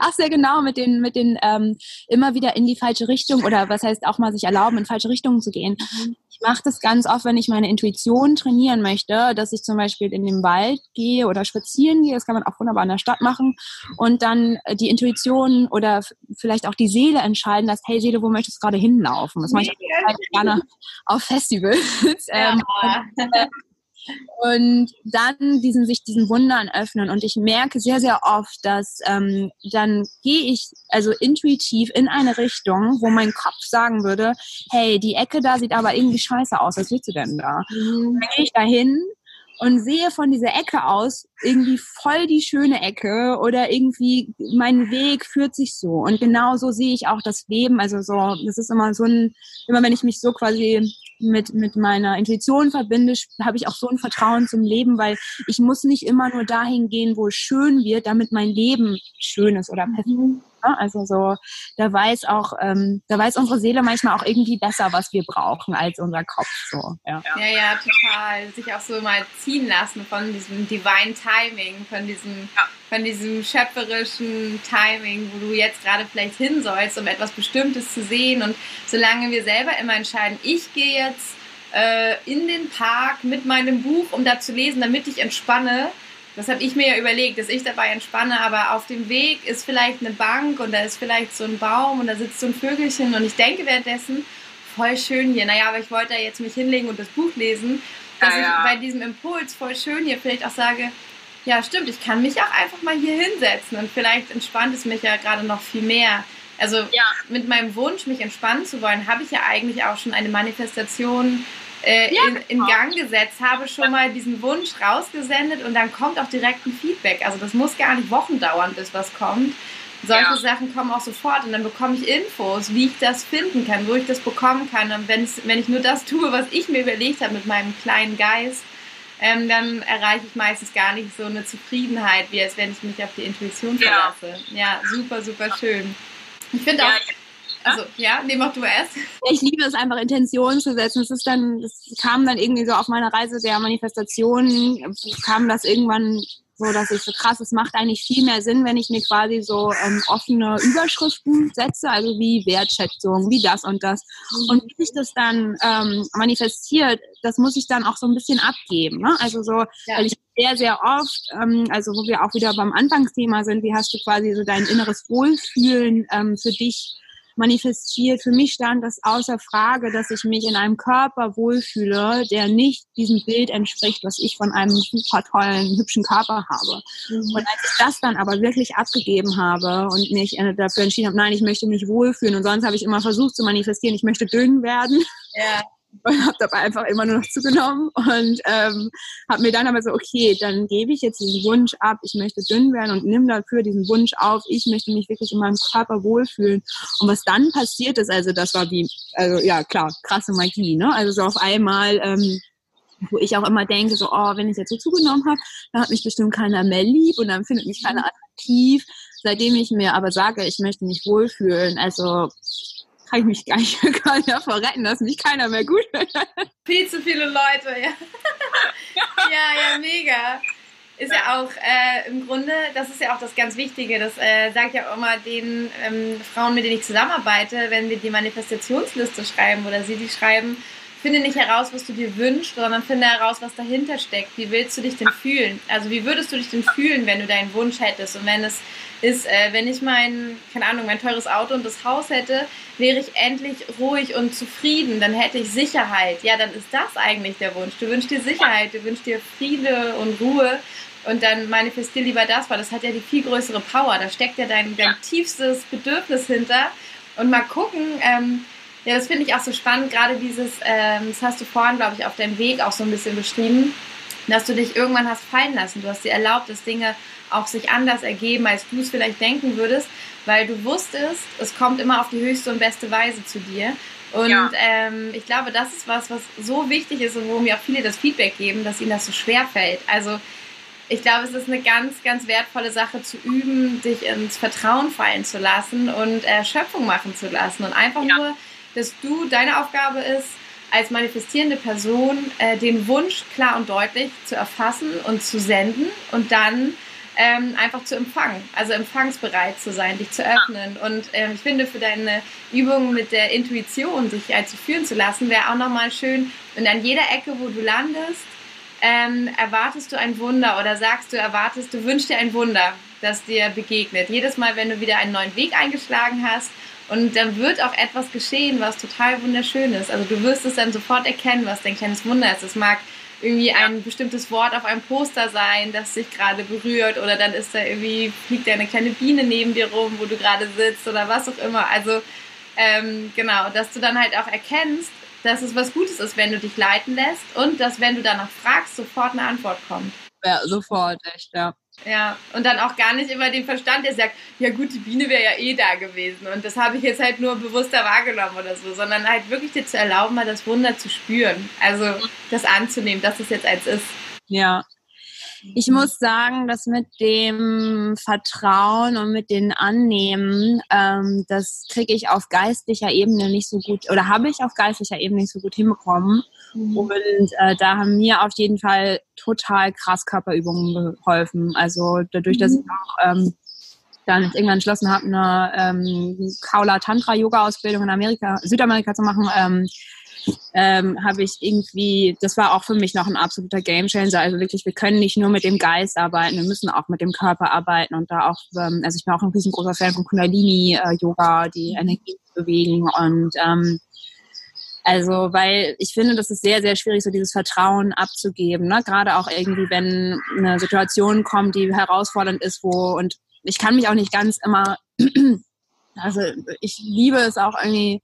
Ach sehr genau, mit den, mit den ähm, immer wieder in die falsche Richtung oder was heißt auch mal sich erlauben, in falsche Richtungen zu gehen. Mhm. Ich mache das ganz oft, wenn ich meine Intuition trainieren möchte, dass ich zum Beispiel in den Wald gehe oder spazieren gehe. Das kann man auch wunderbar in der Stadt machen. Und dann äh, die Intuition oder vielleicht auch die Seele entscheiden, dass, hey Seele, wo möchtest du gerade hinlaufen? Das mache ich auch gerne auf Festivals. Ja. ähm, und dann diesen sich diesen Wundern öffnen und ich merke sehr sehr oft, dass ähm, dann gehe ich also intuitiv in eine Richtung, wo mein Kopf sagen würde, hey, die Ecke da sieht aber irgendwie scheiße aus, was willst du denn da? Mhm. Dann gehe ich dahin und sehe von dieser Ecke aus irgendwie voll die schöne Ecke oder irgendwie mein Weg führt sich so. Und genau so sehe ich auch das Leben. Also so, das ist immer so ein, immer wenn ich mich so quasi mit, mit meiner Intuition verbinde, habe ich auch so ein Vertrauen zum Leben, weil ich muss nicht immer nur dahin gehen, wo es schön wird, damit mein Leben schön ist oder perfekt. Mhm. Also so, da weiß auch, ähm, da weiß unsere Seele manchmal auch irgendwie besser, was wir brauchen als unser Kopf. So,
ja. ja, ja, total. Sich auch so mal ziehen lassen von diesem Divine Timing, von diesem, ja. Von diesem schöpferischen Timing, wo du jetzt gerade vielleicht hin sollst, um etwas Bestimmtes zu sehen. Und solange wir selber immer entscheiden, ich gehe jetzt äh, in den Park mit meinem Buch, um da zu lesen, damit ich entspanne, das habe ich mir ja überlegt, dass ich dabei entspanne, aber auf dem Weg ist vielleicht eine Bank und da ist vielleicht so ein Baum und da sitzt so ein Vögelchen und ich denke währenddessen, voll schön hier. Naja, aber ich wollte da jetzt mich hinlegen und das Buch lesen, dass ja, ja. ich bei diesem Impuls voll schön hier vielleicht auch sage, ja stimmt, ich kann mich auch einfach mal hier hinsetzen und vielleicht entspannt es mich ja gerade noch viel mehr. Also ja. mit meinem Wunsch, mich entspannen zu wollen, habe ich ja eigentlich auch schon eine Manifestation äh, ja, in, in, genau. Gang gesetzt, habe schon mal diesen Wunsch rausgesendet und dann kommt auch direkt ein Feedback. Also das muss gar nicht Wochen dauern, bis was kommt. Solche ja. Sachen kommen auch sofort und dann bekomme ich Infos, wie ich das finden kann, wo ich das bekommen kann. Und wenn ich nur das tue, was ich mir überlegt habe mit meinem kleinen Geist, ähm, dann erreiche ich meistens gar nicht so eine Zufriedenheit, wie als wenn ich mich auf die Intuition verlasse. Ja, ja super, super schön. Ich finde auch, also, ja, nee, mach du erst.
Ich liebe es einfach, Intentionen zu setzen. Es ist dann, es kam dann irgendwie so auf meiner Reise der Manifestation, kam das irgendwann so, dass ich so krass, es macht eigentlich viel mehr Sinn, wenn ich mir quasi so ähm, offene Überschriften setze, also wie Wertschätzung, wie das und das. Und wie sich das dann ähm, manifestiert, das muss ich dann auch so ein bisschen abgeben. Ne? Also so, ja. weil ich sehr, sehr oft, ähm, also wo wir auch wieder beim Anfangsthema sind, wie hast du quasi so dein inneres Wohlfühlen ähm, für dich manifestiert. Für mich stand das außer Frage, dass ich mich in einem Körper wohlfühle, der nicht diesem Bild entspricht, was ich von einem super tollen, hübschen Körper habe. Mhm. Und als ich das dann aber wirklich abgegeben habe und mich äh, dafür entschieden habe, nein, ich möchte mich wohlfühlen und sonst habe ich immer versucht zu manifestieren, ich möchte dünn werden. Ja und habe dabei einfach immer nur noch zugenommen und ähm, habe mir dann aber so, okay, dann gebe ich jetzt diesen Wunsch ab, ich möchte dünn werden und nimm dafür diesen Wunsch auf, ich möchte mich wirklich in meinem Körper wohlfühlen. Und was dann passiert ist, also das war wie, also ja klar, krasse Magie, ne? Also so auf einmal, ähm, wo ich auch immer denke, so, oh, wenn ich jetzt so zugenommen habe, dann hat mich bestimmt keiner mehr lieb und dann findet mich keiner attraktiv. Seitdem ich mir aber sage, ich möchte mich wohlfühlen, also kann ich mich gar nicht, [LAUGHS] gar davor retten, dass mich keiner mehr gut [LAUGHS] findet.
Viel zu viele Leute, ja. [LAUGHS] ja, ja, mega. Ist ja auch äh, im Grunde, das ist ja auch das ganz Wichtige. Das äh, sage ich auch immer den ähm, Frauen, mit denen ich zusammenarbeite, wenn wir die Manifestationsliste schreiben oder sie die schreiben, finde nicht heraus, was du dir wünschst, sondern finde heraus, was dahinter steckt. Wie willst du dich denn fühlen? Also wie würdest du dich denn fühlen, wenn du deinen Wunsch hättest? Und wenn es ist, äh, wenn ich mein, keine Ahnung, mein teures Auto und das Haus hätte, wäre ich endlich ruhig und zufrieden, dann hätte ich Sicherheit. Ja, dann ist das eigentlich der Wunsch. Du wünschst dir Sicherheit, du wünschst dir Friede und Ruhe und dann manifestier lieber das, weil das hat ja die viel größere Power. Da steckt ja dein, dein tiefstes Bedürfnis hinter. Und mal gucken, ähm, ja, das finde ich auch so spannend, gerade dieses, ähm, das hast du vorhin, glaube ich, auf deinem Weg auch so ein bisschen beschrieben, dass du dich irgendwann hast fallen lassen. Du hast dir erlaubt, dass Dinge auch sich anders ergeben, als du es vielleicht denken würdest, weil du wusstest, es kommt immer auf die höchste und beste Weise zu dir. Und ja. ähm, ich glaube, das ist was, was so wichtig ist und wo mir auch viele das Feedback geben, dass ihnen das so schwer fällt. Also ich glaube, es ist eine ganz, ganz wertvolle Sache zu üben, dich ins Vertrauen fallen zu lassen und äh, Schöpfung machen zu lassen. Und einfach ja. nur, dass du, deine Aufgabe ist, als manifestierende Person äh, den Wunsch klar und deutlich zu erfassen und zu senden und dann ähm, einfach zu empfangen, also empfangsbereit zu sein, dich zu öffnen. Und ähm, ich finde, für deine Übung mit der Intuition, sich halt zu führen zu lassen, wäre auch nochmal schön. Und an jeder Ecke, wo du landest, ähm, erwartest du ein Wunder oder sagst du, erwartest, du wünschst dir ein Wunder, das dir begegnet. Jedes Mal, wenn du wieder einen neuen Weg eingeschlagen hast und dann wird auch etwas geschehen, was total wunderschön ist. Also du wirst es dann sofort erkennen, was dein kleines Wunder ist. Es mag irgendwie ein bestimmtes Wort auf einem Poster sein, das sich gerade berührt oder dann ist da irgendwie, fliegt da eine kleine Biene neben dir rum, wo du gerade sitzt oder was auch immer. Also ähm, genau, dass du dann halt auch erkennst, dass es was Gutes ist, wenn du dich leiten lässt und dass, wenn du danach fragst, sofort eine Antwort kommt.
Ja, sofort, echt, ja.
Ja, und dann auch gar nicht immer den Verstand, der sagt, ja gut, die Biene wäre ja eh da gewesen und das habe ich jetzt halt nur bewusster wahrgenommen oder so, sondern halt wirklich dir zu erlauben, mal das Wunder zu spüren, also das anzunehmen, dass es jetzt eins ist.
Ja, ich muss sagen, dass mit dem Vertrauen und mit dem Annehmen, ähm, das kriege ich auf geistlicher Ebene nicht so gut oder habe ich auf geistlicher Ebene nicht so gut hinbekommen. Mhm. Und äh, da haben mir auf jeden Fall total krass Körperübungen geholfen. Also dadurch, dass ich mhm. auch ähm, dann irgendwann entschlossen habe, eine ähm, Kaula Tantra Yoga Ausbildung in Amerika, Südamerika zu machen, ähm, ähm, habe ich irgendwie, das war auch für mich noch ein absoluter Gamechanger. Also wirklich, wir können nicht nur mit dem Geist arbeiten, wir müssen auch mit dem Körper arbeiten und da auch, ähm, also ich bin auch ein riesengroßer Fan von Kundalini-Yoga, äh, die Energie bewegen und ähm, also, weil ich finde, das ist sehr, sehr schwierig, so dieses Vertrauen abzugeben. Ne? Gerade auch irgendwie, wenn eine Situation kommt, die herausfordernd ist, wo, und ich kann mich auch nicht ganz immer, [CLEARS THROAT] also ich liebe es auch irgendwie,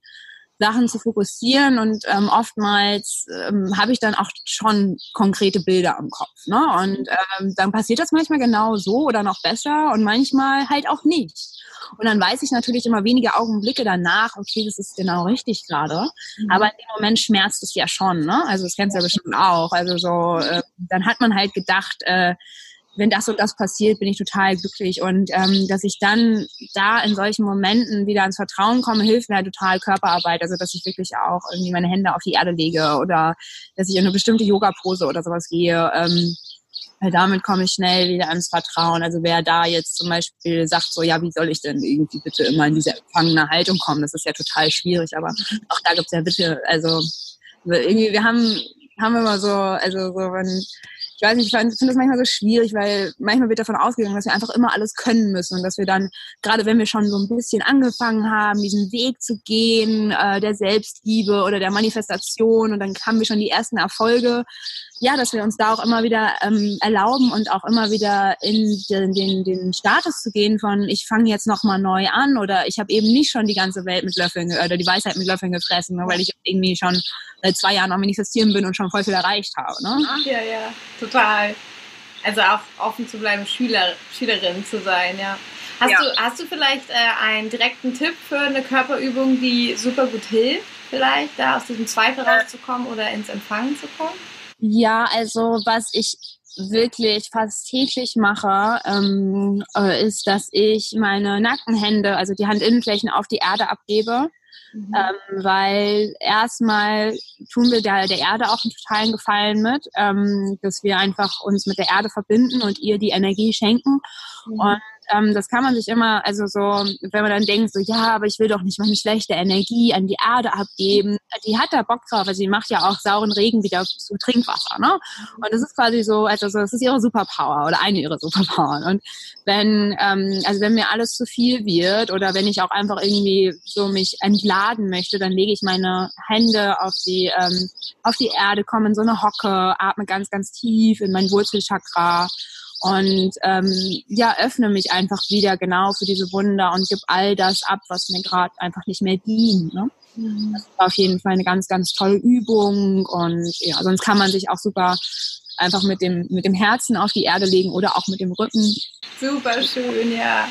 Sachen zu fokussieren und ähm, oftmals ähm, habe ich dann auch schon konkrete Bilder im Kopf. Ne? Und ähm, dann passiert das manchmal genau so oder noch besser und manchmal halt auch nicht. Und dann weiß ich natürlich immer wenige Augenblicke danach, okay, das ist genau richtig gerade. Mhm. Aber in dem Moment schmerzt es ja schon. Ne? Also das kennst du ja bestimmt auch. Also so, äh, dann hat man halt gedacht, äh, wenn das und das passiert, bin ich total glücklich. Und ähm, dass ich dann da in solchen Momenten wieder ins Vertrauen komme, hilft mir halt total Körperarbeit. Also dass ich wirklich auch irgendwie meine Hände auf die Erde lege oder dass ich in eine bestimmte Yoga-Pose oder sowas gehe. Ähm, weil damit komme ich schnell wieder ans Vertrauen. Also wer da jetzt zum Beispiel sagt, so ja, wie soll ich denn irgendwie bitte immer in diese empfangene Haltung kommen? Das ist ja total schwierig, aber auch da gibt's ja bitte, also irgendwie, wir haben, haben immer so, also so, wenn ich weiß nicht, ich finde das manchmal so schwierig, weil manchmal wird davon ausgegangen, dass wir einfach immer alles können müssen und dass wir dann, gerade wenn wir schon so ein bisschen angefangen haben, diesen Weg zu gehen, äh, der Selbstliebe oder der Manifestation und dann haben wir schon die ersten Erfolge, ja, dass wir uns da auch immer wieder ähm, erlauben und auch immer wieder in den, den, den Status zu gehen von, ich fange jetzt nochmal neu an oder ich habe eben nicht schon die ganze Welt mit Löffeln oder die Weisheit mit Löffeln gefressen, ne, weil ich irgendwie schon seit zwei Jahren am Manifestieren bin und schon voll viel erreicht habe. Ne?
Ja, ja, total. Also auch offen zu bleiben, Schüler, Schülerin zu sein, ja. Hast, ja. du, hast du vielleicht äh, einen direkten Tipp für eine Körperübung, die super gut hilft, vielleicht da aus diesem Zweifel rauszukommen oder ins Empfangen zu kommen?
Ja, also was ich wirklich fast täglich mache, ähm, äh, ist, dass ich meine Nackenhände, also die Handinnenflächen auf die Erde abgebe. Mhm. Ähm, weil erstmal tun wir der, der Erde auch einen totalen Gefallen mit, ähm, dass wir einfach uns mit der Erde verbinden und ihr die Energie schenken. Mhm. Und ähm, das kann man sich immer, also so, wenn man dann denkt, so, ja, aber ich will doch nicht meine schlechte Energie an die Erde abgeben. Die hat da Bock drauf, also sie macht ja auch sauren Regen wieder zu Trinkwasser, ne? Und das ist quasi so, also so, das ist ihre Superpower oder eine ihrer Superpowern. Und wenn, ähm, also wenn mir alles zu viel wird oder wenn ich auch einfach irgendwie so mich entladen möchte, dann lege ich meine Hände auf die, ähm, auf die Erde, komme in so eine Hocke, atme ganz, ganz tief in mein Wurzelchakra und ähm, ja, öffne mich einfach wieder genau für diese Wunder und gib all das ab, was mir gerade einfach nicht mehr dient. Ne? Mhm. Das war auf jeden Fall eine ganz, ganz tolle Übung und ja, sonst kann man sich auch super einfach mit dem, mit dem Herzen auf die Erde legen oder auch mit dem Rücken.
Super schön, ja.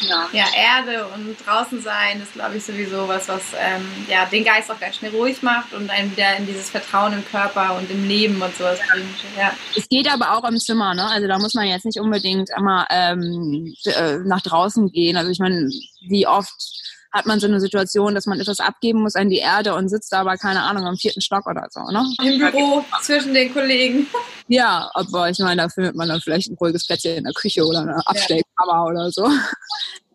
Ja. ja, Erde und draußen sein ist, glaube ich, sowieso was, was ähm, ja, den Geist auch ganz schnell ruhig macht und einen wieder in dieses Vertrauen im Körper und im Leben und sowas bringt. Ja.
Es geht aber auch im Zimmer, ne? Also da muss man jetzt nicht unbedingt immer ähm, äh, nach draußen gehen. Also ich meine, wie oft hat man so eine Situation, dass man etwas abgeben muss an die Erde und sitzt da aber, keine Ahnung, am vierten Stock oder so, ne?
Im Büro zwischen den Kollegen.
Ja, aber ich meine, da findet man dann vielleicht ein ruhiges Plätzchen in der Küche oder eine Abstellkammer ja. oder so.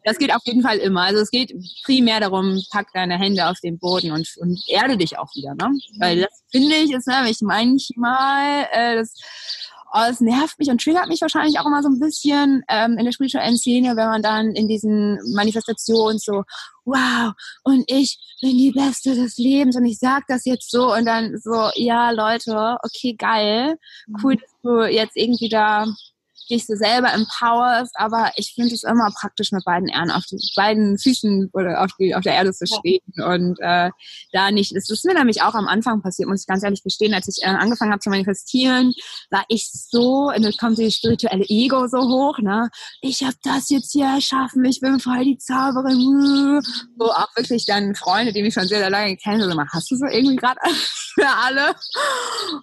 Das geht auf jeden Fall immer. Also es geht primär darum, pack deine Hände auf den Boden und, und erde dich auch wieder, ne? Weil das finde ich ist nämlich manchmal, äh, das Oh, es nervt mich und triggert mich wahrscheinlich auch immer so ein bisschen ähm, in der spirituellen Szene, wenn man dann in diesen Manifestationen so, wow, und ich bin die Beste des Lebens und ich sag das jetzt so und dann so, ja, Leute, okay, geil, cool, mhm. dass du jetzt irgendwie da dich so selber empowerst, aber ich finde es immer praktisch, mit beiden Ehren auf die beiden Füßen oder auf, die, auf der Erde zu stehen und äh, da nicht. Das ist mir nämlich auch am Anfang passiert, muss ich ganz ehrlich gestehen, als ich äh, angefangen habe zu manifestieren, war ich so, und dann kommt die spirituelle Ego so hoch, ne? Ich habe das jetzt hier erschaffen, ich bin voll die Zauberin. So auch wirklich dann Freunde, die mich schon sehr, sehr lange kennen, so hast du so irgendwie gerade für [LAUGHS] alle?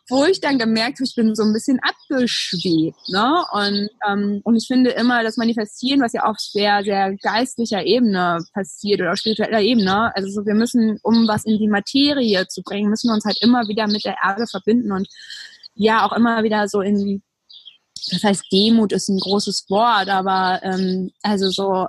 Wo ich dann gemerkt habe, ich bin so ein bisschen abgeschwebt, ne? Und und, ähm, und ich finde immer, das Manifestieren, was ja auf sehr, sehr geistlicher Ebene passiert oder spiritueller Ebene, also so, wir müssen, um was in die Materie zu bringen, müssen wir uns halt immer wieder mit der Erde verbinden und ja auch immer wieder so in, das heißt, Demut ist ein großes Wort, aber ähm, also so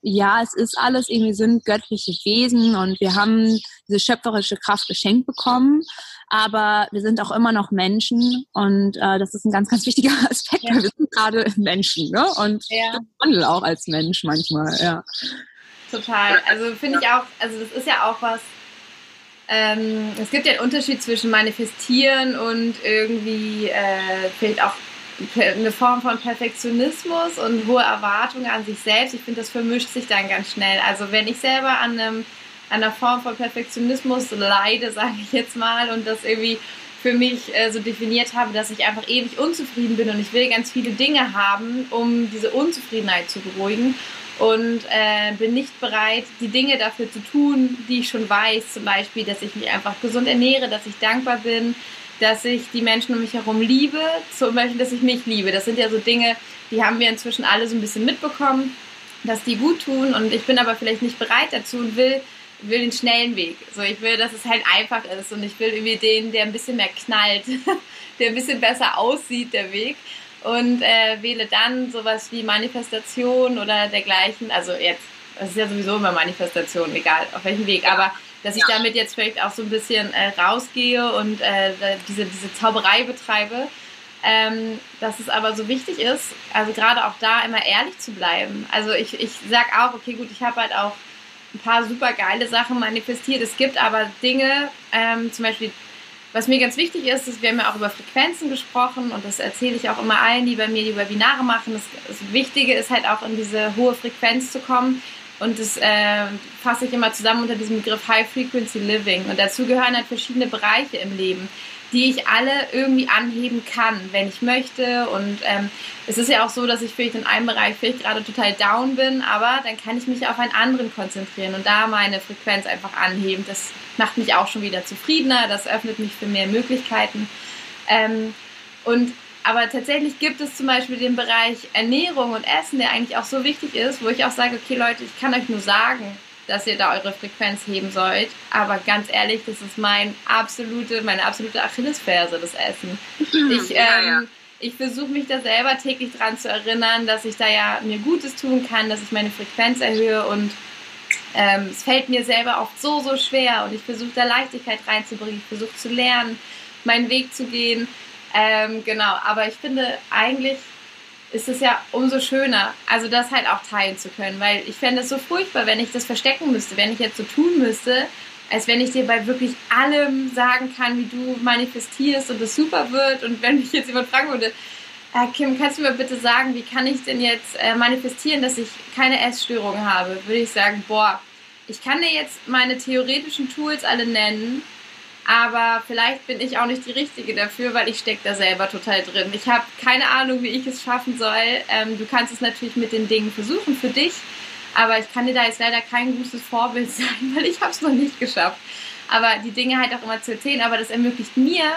ja, es ist alles irgendwie sind göttliche Wesen und wir haben diese schöpferische Kraft geschenkt bekommen aber wir sind auch immer noch Menschen und äh, das ist ein ganz, ganz wichtiger [LAUGHS] Aspekt, ja. weil wir sind gerade Menschen ne? und ja. handeln auch als Mensch manchmal, ja.
Total, also finde ich auch, also das ist ja auch was, ähm, es gibt ja einen Unterschied zwischen manifestieren und irgendwie äh, vielleicht auch eine Form von Perfektionismus und hohe Erwartungen an sich selbst. Ich finde, das vermischt sich dann ganz schnell. Also wenn ich selber an einem einer Form von Perfektionismus leide, sage ich jetzt mal, und das irgendwie für mich äh, so definiert habe, dass ich einfach ewig unzufrieden bin und ich will ganz viele Dinge haben, um diese Unzufriedenheit zu beruhigen. Und äh, bin nicht bereit, die Dinge dafür zu tun, die ich schon weiß, zum Beispiel, dass ich mich einfach gesund ernähre, dass ich dankbar bin, dass ich die Menschen um mich herum liebe, zum Beispiel, dass ich mich liebe. Das sind ja so Dinge, die haben wir inzwischen alle so ein bisschen mitbekommen, dass die gut tun. Und ich bin aber vielleicht nicht bereit dazu und will will den schnellen Weg. So, ich will, dass es halt einfach ist und ich will irgendwie den, der ein bisschen mehr knallt, [LAUGHS] der ein bisschen besser aussieht, der Weg. Und äh, wähle dann sowas wie Manifestation oder dergleichen. Also jetzt, das ist ja sowieso immer Manifestation, egal auf welchem Weg, aber dass ich damit jetzt vielleicht auch so ein bisschen äh, rausgehe und äh, diese, diese Zauberei betreibe ähm, dass es aber so wichtig ist, also gerade auch da immer ehrlich zu bleiben. Also ich, ich sag auch, okay, gut, ich habe halt auch ein paar super geile Sachen manifestiert. Es gibt aber Dinge, ähm, zum Beispiel, was mir ganz wichtig ist, ist, wir haben ja auch über Frequenzen gesprochen und das erzähle ich auch immer allen, die bei mir die Webinare machen. Das, das Wichtige ist halt auch in diese hohe Frequenz zu kommen. Und das äh, fasse ich immer zusammen unter diesem Begriff High Frequency Living. Und dazu gehören halt verschiedene Bereiche im Leben die ich alle irgendwie anheben kann, wenn ich möchte. Und ähm, es ist ja auch so, dass ich vielleicht in einem Bereich vielleicht gerade total down bin, aber dann kann ich mich auf einen anderen konzentrieren und da meine Frequenz einfach anheben. Das macht mich auch schon wieder zufriedener, das öffnet mich für mehr Möglichkeiten. Ähm, und aber tatsächlich gibt es zum Beispiel den Bereich Ernährung und Essen, der eigentlich auch so wichtig ist, wo ich auch sage, okay Leute, ich kann euch nur sagen, dass ihr da eure Frequenz heben sollt. Aber ganz ehrlich, das ist mein absolute, meine absolute Achillesferse, das Essen. Ich, ähm, ja, ja. ich versuche mich da selber täglich dran zu erinnern, dass ich da ja mir Gutes tun kann, dass ich meine Frequenz erhöhe und ähm, es fällt mir selber oft so, so schwer und ich versuche da Leichtigkeit reinzubringen. Ich versuche zu lernen, meinen Weg zu gehen. Ähm, genau, aber ich finde eigentlich ist es ja umso schöner, also das halt auch teilen zu können, weil ich fände es so furchtbar, wenn ich das verstecken müsste, wenn ich jetzt so tun müsste, als wenn ich dir bei wirklich allem sagen kann, wie du manifestierst und es super wird. Und wenn mich jetzt jemand fragen würde, äh, Kim, kannst du mir bitte sagen, wie kann ich denn jetzt äh, manifestieren, dass ich keine Essstörung habe, würde ich sagen, boah, ich kann dir jetzt meine theoretischen Tools alle nennen, aber vielleicht bin ich auch nicht die Richtige dafür, weil ich stecke da selber total drin. Ich habe keine Ahnung, wie ich es schaffen soll. Ähm, du kannst es natürlich mit den Dingen versuchen für dich, aber ich kann dir da jetzt leider kein gutes Vorbild [LAUGHS] sein, weil ich habe es noch nicht geschafft. Aber die Dinge halt auch immer zu erzählen, aber das ermöglicht mir,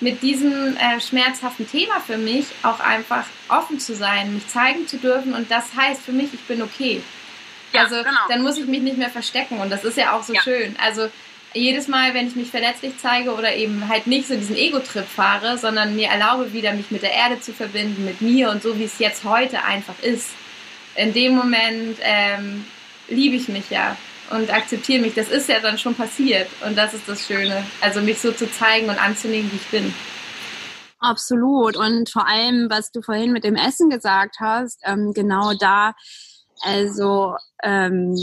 mit diesem äh, schmerzhaften Thema für mich auch einfach offen zu sein, mich zeigen zu dürfen und das heißt für mich, ich bin okay. Ja, also genau. dann muss ich mich nicht mehr verstecken und das ist ja auch so ja. schön. Also jedes Mal, wenn ich mich verletzlich zeige oder eben halt nicht so diesen Ego-Trip fahre, sondern mir erlaube, wieder mich mit der Erde zu verbinden, mit mir und so, wie es jetzt heute einfach ist, in dem Moment ähm, liebe ich mich ja und akzeptiere mich. Das ist ja dann schon passiert und das ist das Schöne. Also mich so zu zeigen und anzunehmen, wie ich bin.
Absolut. Und vor allem, was du vorhin mit dem Essen gesagt hast, ähm, genau da, also ähm,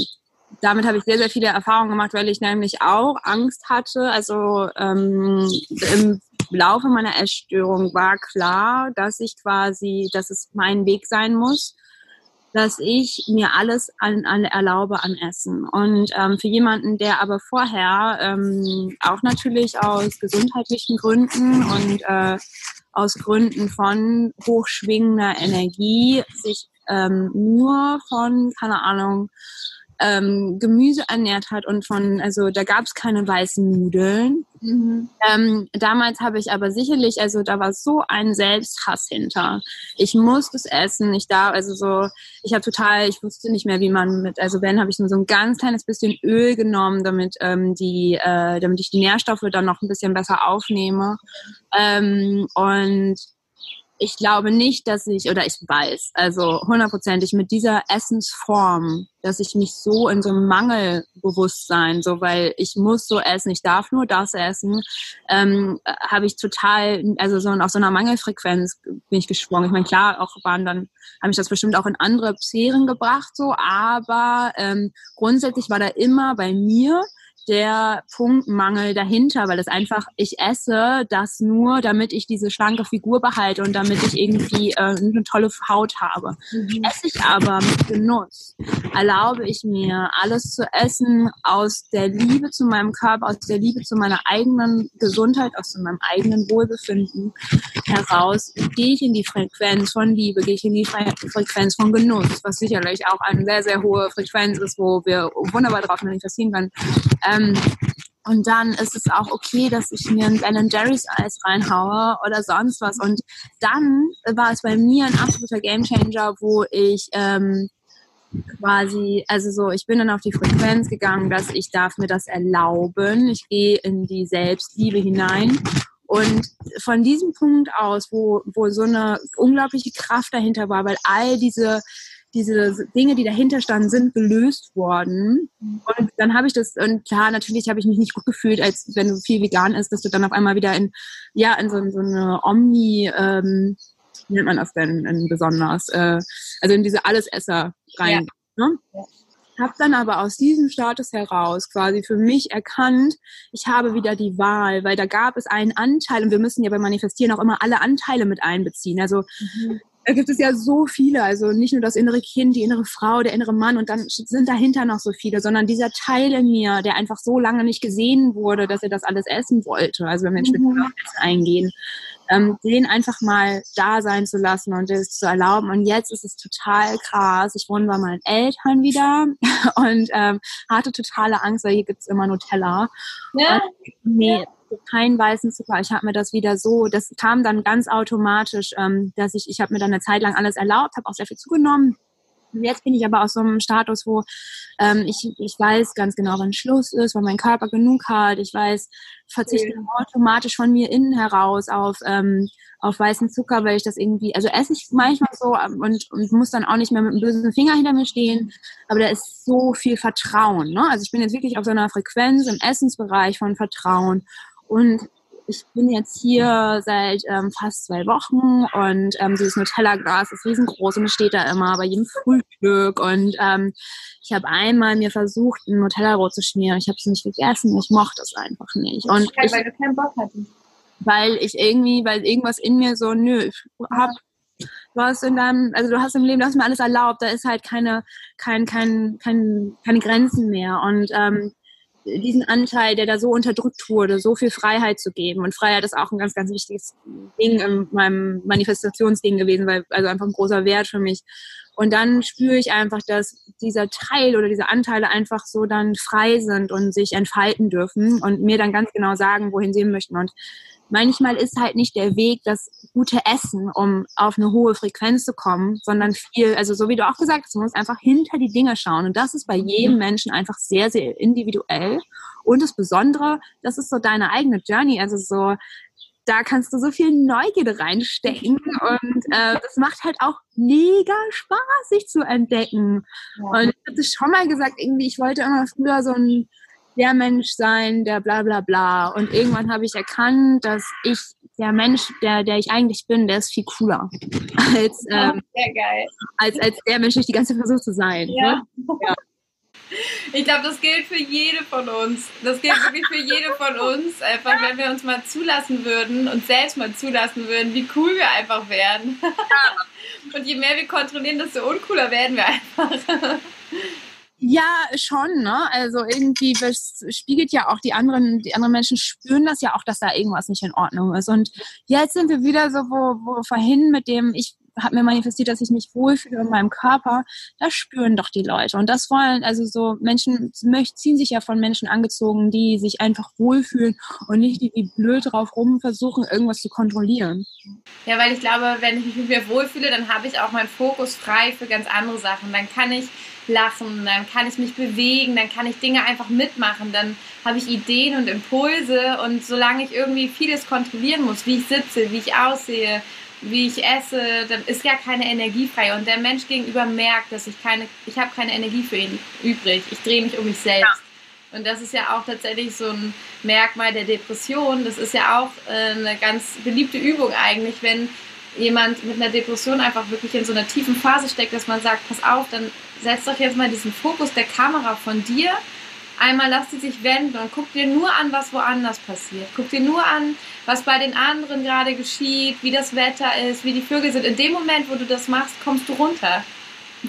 damit habe ich sehr, sehr viele Erfahrungen gemacht, weil ich nämlich auch Angst hatte. Also ähm, im Laufe meiner Essstörung war klar, dass ich quasi, dass es mein Weg sein muss, dass ich mir alles an, an erlaube an Essen. Und ähm, für jemanden, der aber vorher ähm, auch natürlich aus gesundheitlichen Gründen und äh, aus Gründen von hochschwingender Energie sich ähm, nur von, keine Ahnung, ähm, Gemüse ernährt hat und von, also da gab es keine weißen Nudeln. Mhm. Ähm, damals habe ich aber sicherlich, also da war so ein Selbsthass hinter. Ich musste es essen. Ich da, also so, ich habe total, ich wusste nicht mehr, wie man mit, also wenn habe ich nur so ein ganz kleines bisschen Öl genommen, damit ähm, die, äh, damit ich die Nährstoffe dann noch ein bisschen besser aufnehme. Ähm, und ich glaube nicht, dass ich, oder ich weiß, also hundertprozentig mit dieser Essensform, dass ich mich so in so einem Mangelbewusstsein, so weil ich muss so essen, ich darf nur das essen, ähm, habe ich total, also so auf so einer Mangelfrequenz bin ich geschwungen. Ich meine, klar, auch waren dann, habe ich das bestimmt auch in andere Sphären gebracht, so, aber ähm, grundsätzlich war da immer bei mir der Punktmangel dahinter, weil es einfach, ich esse das nur, damit ich diese schlanke Figur behalte und damit ich irgendwie äh, eine tolle Haut habe. Mhm. Esse ich aber mit Genuss, erlaube ich mir alles zu essen aus der Liebe zu meinem Körper, aus der Liebe zu meiner eigenen Gesundheit, aus meinem eigenen Wohlbefinden heraus, gehe ich in die Frequenz von Liebe, gehe ich in die Frequenz von Genuss, was sicherlich auch eine sehr, sehr hohe Frequenz ist, wo wir wunderbar drauf manifestieren können. Ähm, und dann ist es auch okay, dass ich mir ein Ben Jerry's Eis reinhaue oder sonst was. Und dann war es bei mir ein absoluter Gamechanger, wo ich ähm, quasi, also so, ich bin dann auf die Frequenz gegangen, dass ich darf mir das erlauben. Ich gehe in die Selbstliebe hinein. Und von diesem Punkt aus, wo, wo so eine unglaubliche Kraft dahinter war, weil all diese diese Dinge, die dahinter standen, sind gelöst worden. Und dann habe ich das, und klar, natürlich habe ich mich nicht gut gefühlt, als wenn du viel vegan isst, dass du dann auf einmal wieder in, ja, in so, so eine Omni, ähm, wie nennt man das denn in besonders, äh, also in diese Allesesser rein. Ja. Ne? Ja habe dann aber aus diesem Status heraus quasi für mich erkannt, ich habe wieder die Wahl, weil da gab es einen Anteil und wir müssen ja beim Manifestieren auch immer alle Anteile mit einbeziehen. Also mhm. Da gibt es ja so viele, also nicht nur das innere Kind, die innere Frau, der innere Mann und dann sind dahinter noch so viele, sondern dieser Teil in mir, der einfach so lange nicht gesehen wurde, dass er das alles essen wollte. Also wenn wir jetzt mhm. eingehen, ähm, den einfach mal da sein zu lassen und das zu erlauben. Und jetzt ist es total krass. Ich wohne bei meinen Eltern wieder [LAUGHS] und ähm, hatte totale Angst, weil hier gibt's immer Nutella. Ja. Und, nee, keinen weißen Zucker. Ich habe mir das wieder so, das kam dann ganz automatisch, ähm, dass ich, ich habe mir dann eine Zeit lang alles erlaubt, habe auch sehr viel zugenommen Jetzt bin ich aber aus so einem Status, wo ähm, ich, ich weiß ganz genau, wann Schluss ist, wann mein Körper genug hat. Ich weiß, verzichte okay. automatisch von mir innen heraus auf, ähm, auf weißen Zucker, weil ich das irgendwie, also esse ich manchmal so ähm, und, und muss dann auch nicht mehr mit einem bösen Finger hinter mir stehen. Aber da ist so viel Vertrauen. Ne? Also ich bin jetzt wirklich auf so einer Frequenz im Essensbereich von Vertrauen. Und ich bin jetzt hier seit ähm, fast zwei Wochen und ähm, dieses Nutella-Glas ist riesengroß und es steht da immer bei jedem Frühstück. Und ähm, ich habe einmal mir versucht, ein Nutella-Brot zu schmieren. Ich habe es nicht gegessen. Ich mochte es einfach nicht. Und
ich, weil du keinen Bock hattest.
Weil ich irgendwie, weil irgendwas in mir so, nö, ich hab du hast in deinem, also du hast im Leben, du hast mir alles erlaubt, da ist halt keine, kein, kein, kein, keine Grenzen mehr. Und ähm, diesen Anteil, der da so unterdrückt wurde, so viel Freiheit zu geben. Und Freiheit ist auch ein ganz, ganz wichtiges Ding in meinem Manifestationsding gewesen, weil, also einfach ein großer Wert für mich. Und dann spüre ich einfach, dass dieser Teil oder diese Anteile einfach so dann frei sind und sich entfalten dürfen und mir dann ganz genau sagen, wohin sie möchten. Und manchmal ist halt nicht der Weg das gute Essen, um auf eine hohe Frequenz zu kommen, sondern viel, also so wie du auch gesagt hast, man muss einfach hinter die Dinge schauen. Und das ist bei jedem Menschen einfach sehr, sehr individuell. Und das Besondere, das ist so deine eigene Journey. Also so, da kannst du so viel Neugierde reinstecken und äh, das macht halt auch mega Spaß, sich zu entdecken. Ja. Und ich hatte schon mal gesagt, irgendwie, ich wollte immer früher so ein der Mensch sein, der bla bla bla. Und irgendwann habe ich erkannt, dass ich der Mensch, der, der ich eigentlich bin, der ist viel cooler [LAUGHS] als, ähm, als, als der Mensch, der ich die ganze Zeit versuche zu sein. Ja. Ne? ja.
Ich glaube, das gilt für jede von uns. Das gilt wirklich für jede von uns. Einfach, wenn wir uns mal zulassen würden, und selbst mal zulassen würden, wie cool wir einfach wären. Und je mehr wir kontrollieren, desto uncooler werden wir einfach.
Ja, schon, ne? Also irgendwie das spiegelt ja auch die anderen, die anderen Menschen spüren das ja auch, dass da irgendwas nicht in Ordnung ist. Und jetzt sind wir wieder so, wo, wo vorhin mit dem, ich habe mir manifestiert, dass ich mich wohlfühle in meinem Körper, das spüren doch die Leute. Und das wollen, also so Menschen ziehen sich ja von Menschen angezogen, die sich einfach wohlfühlen und nicht die wie blöd drauf rum versuchen, irgendwas zu kontrollieren.
Ja, weil ich glaube, wenn ich mich mit mir wohlfühle, dann habe ich auch meinen Fokus frei für ganz andere Sachen. Dann kann ich lachen, dann kann ich mich bewegen, dann kann ich Dinge einfach mitmachen, dann habe ich Ideen und Impulse und solange ich irgendwie vieles kontrollieren muss, wie ich sitze, wie ich aussehe, wie ich esse, dann ist gar keine Energie frei und der Mensch gegenüber merkt, dass ich keine, ich habe keine Energie für ihn übrig, ich drehe mich um mich selbst. Ja. Und das ist ja auch tatsächlich so ein Merkmal der Depression. Das ist ja auch äh, eine ganz beliebte Übung eigentlich, wenn jemand mit einer Depression einfach wirklich in so einer tiefen Phase steckt, dass man sagt, pass auf, dann setz doch jetzt mal diesen Fokus der Kamera von dir. Einmal lass sie sich wenden und guck dir nur an, was woanders passiert. Guck dir nur an, was bei den anderen gerade geschieht, wie das Wetter ist, wie die Vögel sind. In dem Moment, wo du das machst, kommst du runter.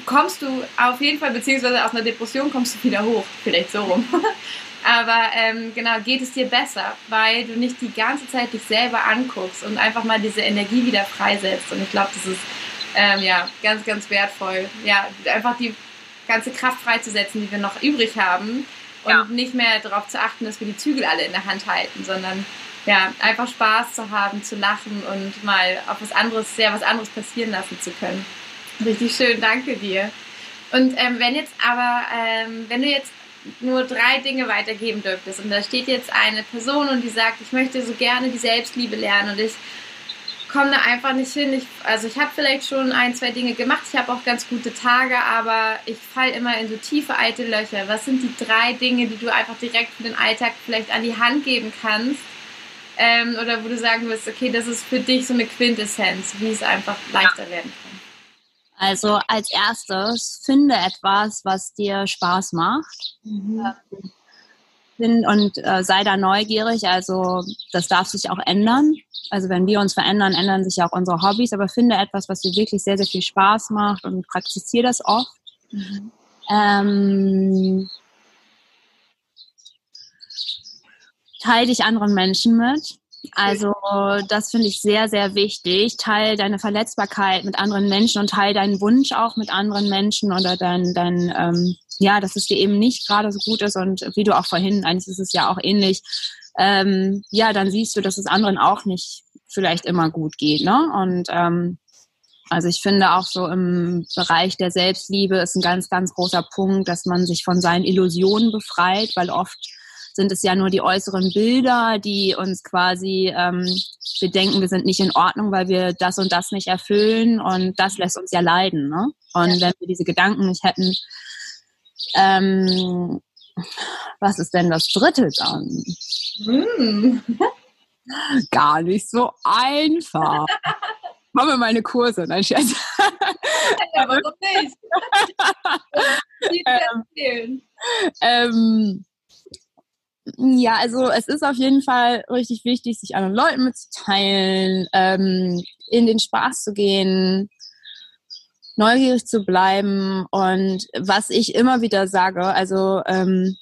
Kommst du auf jeden Fall, beziehungsweise aus einer Depression kommst du wieder hoch. Vielleicht so rum. [LAUGHS] Aber ähm, genau, geht es dir besser, weil du nicht die ganze Zeit dich selber anguckst und einfach mal diese Energie wieder freisetzt. Und ich glaube, das ist ähm, ja ganz, ganz wertvoll. Ja, einfach die ganze Kraft freizusetzen, die wir noch übrig haben und nicht mehr darauf zu achten, dass wir die Zügel alle in der Hand halten, sondern ja, einfach Spaß zu haben, zu lachen und mal auf was anderes, sehr was anderes passieren lassen zu können. Richtig schön, danke dir. Und ähm, wenn jetzt aber, ähm, wenn du jetzt nur drei Dinge weitergeben dürftest. Und da steht jetzt eine Person und die sagt, ich möchte so gerne die Selbstliebe lernen und ich komme da einfach nicht hin. Ich, also ich habe vielleicht schon ein, zwei Dinge gemacht. Ich habe auch ganz gute Tage, aber ich falle immer in so tiefe alte Löcher. Was sind die drei Dinge, die du einfach direkt für den Alltag vielleicht an die Hand geben kannst? Ähm, oder wo du sagen wirst, okay, das ist für dich so eine Quintessenz, wie es einfach leichter werden kann.
Also als erstes finde etwas, was dir Spaß macht. Mhm. Und äh, sei da neugierig. Also das darf sich auch ändern. Also wenn wir uns verändern, ändern sich ja auch unsere Hobbys. Aber finde etwas, was dir wirklich sehr, sehr viel Spaß macht und praktiziere das oft. Mhm. Ähm, teile dich anderen Menschen mit. Also das finde ich sehr, sehr wichtig. Teil deine Verletzbarkeit mit anderen Menschen und teil deinen Wunsch auch mit anderen Menschen oder dein, dein ähm, ja, dass es dir eben nicht gerade so gut ist und wie du auch vorhin, eigentlich ist es ja auch ähnlich, ähm, ja, dann siehst du, dass es anderen auch nicht vielleicht immer gut geht. Ne? Und ähm, also ich finde auch so im Bereich der Selbstliebe ist ein ganz, ganz großer Punkt, dass man sich von seinen Illusionen befreit, weil oft sind es ja nur die äußeren Bilder, die uns quasi, ähm, wir denken, wir sind nicht in Ordnung, weil wir das und das nicht erfüllen und das lässt uns ja leiden. Ne? Und ja. wenn wir diese Gedanken nicht hätten, ähm, was ist denn das dritte dann? Mm. [LAUGHS] Gar nicht so einfach. Komme meine Kurse, nein, Scherz. [LAUGHS] Ja, warum nicht? [LAUGHS] ähm, ähm, ja, also es ist auf jeden Fall richtig wichtig, sich anderen Leuten mitzuteilen, ähm, in den Spaß zu gehen, neugierig zu bleiben und was ich immer wieder sage, also ähm,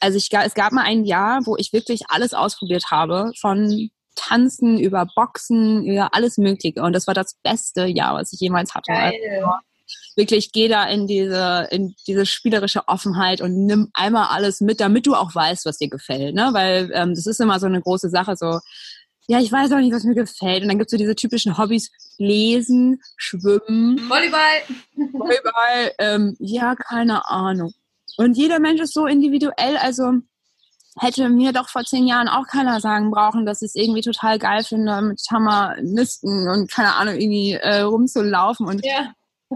also ich, es gab mal ein Jahr, wo ich wirklich alles ausprobiert habe, von Tanzen über Boxen, über alles Mögliche. Und das war das beste Jahr, was ich jemals hatte. Also wirklich geh da in diese, in diese spielerische Offenheit und nimm einmal alles mit, damit du auch weißt, was dir gefällt. Ne? Weil ähm, das ist immer so eine große Sache, so, ja, ich weiß auch nicht, was mir gefällt. Und dann gibt's so diese typischen Hobbys, lesen, schwimmen.
Volleyball.
Volleyball, ähm, ja, keine Ahnung. Und jeder Mensch ist so individuell, also hätte mir doch vor zehn Jahren auch keiner sagen brauchen, dass ich es irgendwie total geil finde, mit Hammer nisten und keine Ahnung, irgendwie äh, rumzulaufen und ja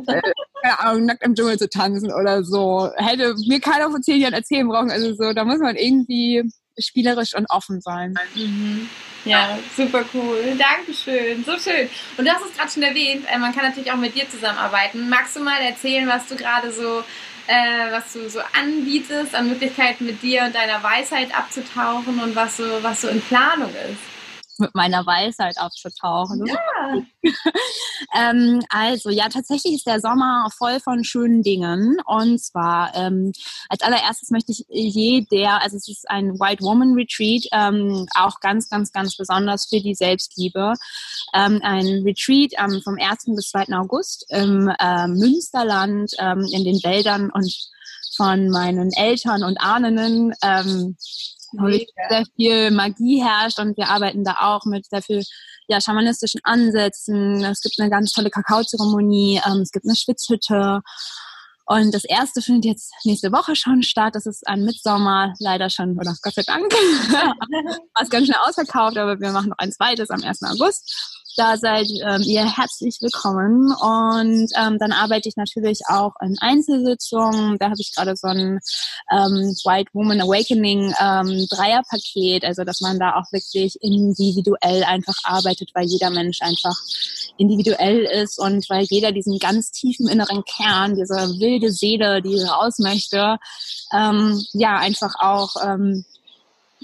äh, keine Ahnung, nackt im Dschungel zu tanzen oder so. Hätte mir keiner vor zehn Jahren erzählen brauchen. Also so, da muss man irgendwie spielerisch und offen sein.
Mhm. Ja, super cool. Dankeschön. So schön. Und du hast es gerade schon erwähnt, äh, man kann natürlich auch mit dir zusammenarbeiten. Magst du mal erzählen, was du gerade so, äh, was du so anbietest, an Möglichkeiten mit dir und deiner Weisheit abzutauchen und was so, was so in Planung ist?
Mit meiner Weisheit aufzutauchen. Ja. [LAUGHS] ähm, also ja, tatsächlich ist der Sommer voll von schönen Dingen. Und zwar ähm, als allererstes möchte ich jeder, also es ist ein White Woman Retreat, ähm, auch ganz, ganz, ganz besonders für die Selbstliebe. Ähm, ein Retreat ähm, vom 1. bis 2. August im äh, Münsterland, ähm, in den Wäldern und von meinen Eltern und Ahnen. Mega. sehr viel Magie herrscht und wir arbeiten da auch mit sehr viel ja, schamanistischen Ansätzen. Es gibt eine ganz tolle Kakaozeremonie, ähm, es gibt eine Schwitzhütte. Und das erste findet jetzt nächste Woche schon statt. Das ist ein Mitsommer, leider schon, oder Gott sei Dank, [LAUGHS] war es ganz schnell ausverkauft, aber wir machen noch ein zweites am 1. August. Da seid ähm, ihr herzlich willkommen. Und ähm, dann arbeite ich natürlich auch in Einzelsitzungen. Da habe ich gerade so ein ähm, White Woman Awakening ähm, Dreierpaket, also dass man da auch wirklich individuell einfach arbeitet, weil jeder Mensch einfach individuell ist und weil jeder diesen ganz tiefen inneren Kern, diese wilde Seele, die raus möchte, ähm, ja einfach auch ähm,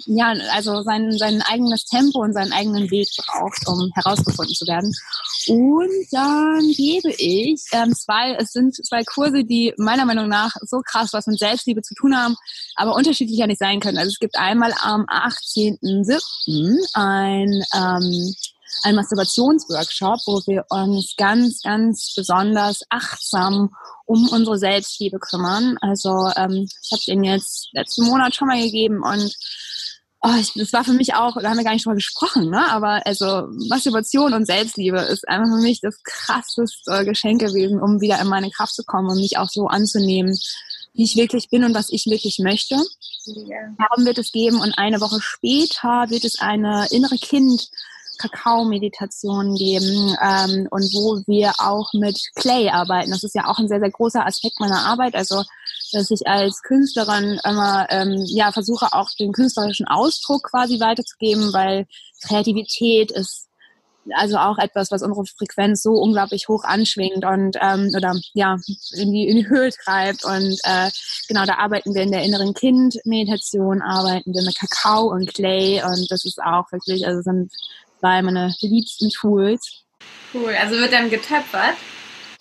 ja, also sein, sein eigenes Tempo und seinen eigenen Weg braucht, um herausgefunden zu werden. Und dann gebe ich ähm, zwei, es sind zwei Kurse, die meiner Meinung nach so krass was mit Selbstliebe zu tun haben, aber unterschiedlicher nicht sein können. Also es gibt einmal am 18.07. ein ähm, ein Masturbationsworkshop, wo wir uns ganz, ganz besonders achtsam um unsere Selbstliebe kümmern. Also ähm, ich habe den jetzt letzten Monat schon mal gegeben und oh, ich, das war für mich auch, da haben wir gar nicht drüber gesprochen, ne? aber also Masturbation und Selbstliebe ist einfach für mich das krasseste Geschenk gewesen, um wieder in meine Kraft zu kommen und mich auch so anzunehmen, wie ich wirklich bin und was ich wirklich möchte. Ja. Darum wird es geben und eine Woche später wird es eine innere Kind Kakao-Meditationen geben ähm, und wo wir auch mit Clay arbeiten. Das ist ja auch ein sehr, sehr großer Aspekt meiner Arbeit. Also dass ich als Künstlerin immer ähm, ja versuche auch den künstlerischen Ausdruck quasi weiterzugeben, weil Kreativität ist also auch etwas, was unsere Frequenz so unglaublich hoch anschwingt und ähm, oder ja in die, in die Höhe treibt. Und äh, genau, da arbeiten wir in der inneren Kind-Meditation, arbeiten wir mit Kakao und Clay und das ist auch wirklich, also sind zwei meiner liebsten Tools.
Cool, also wird dann getöpfert?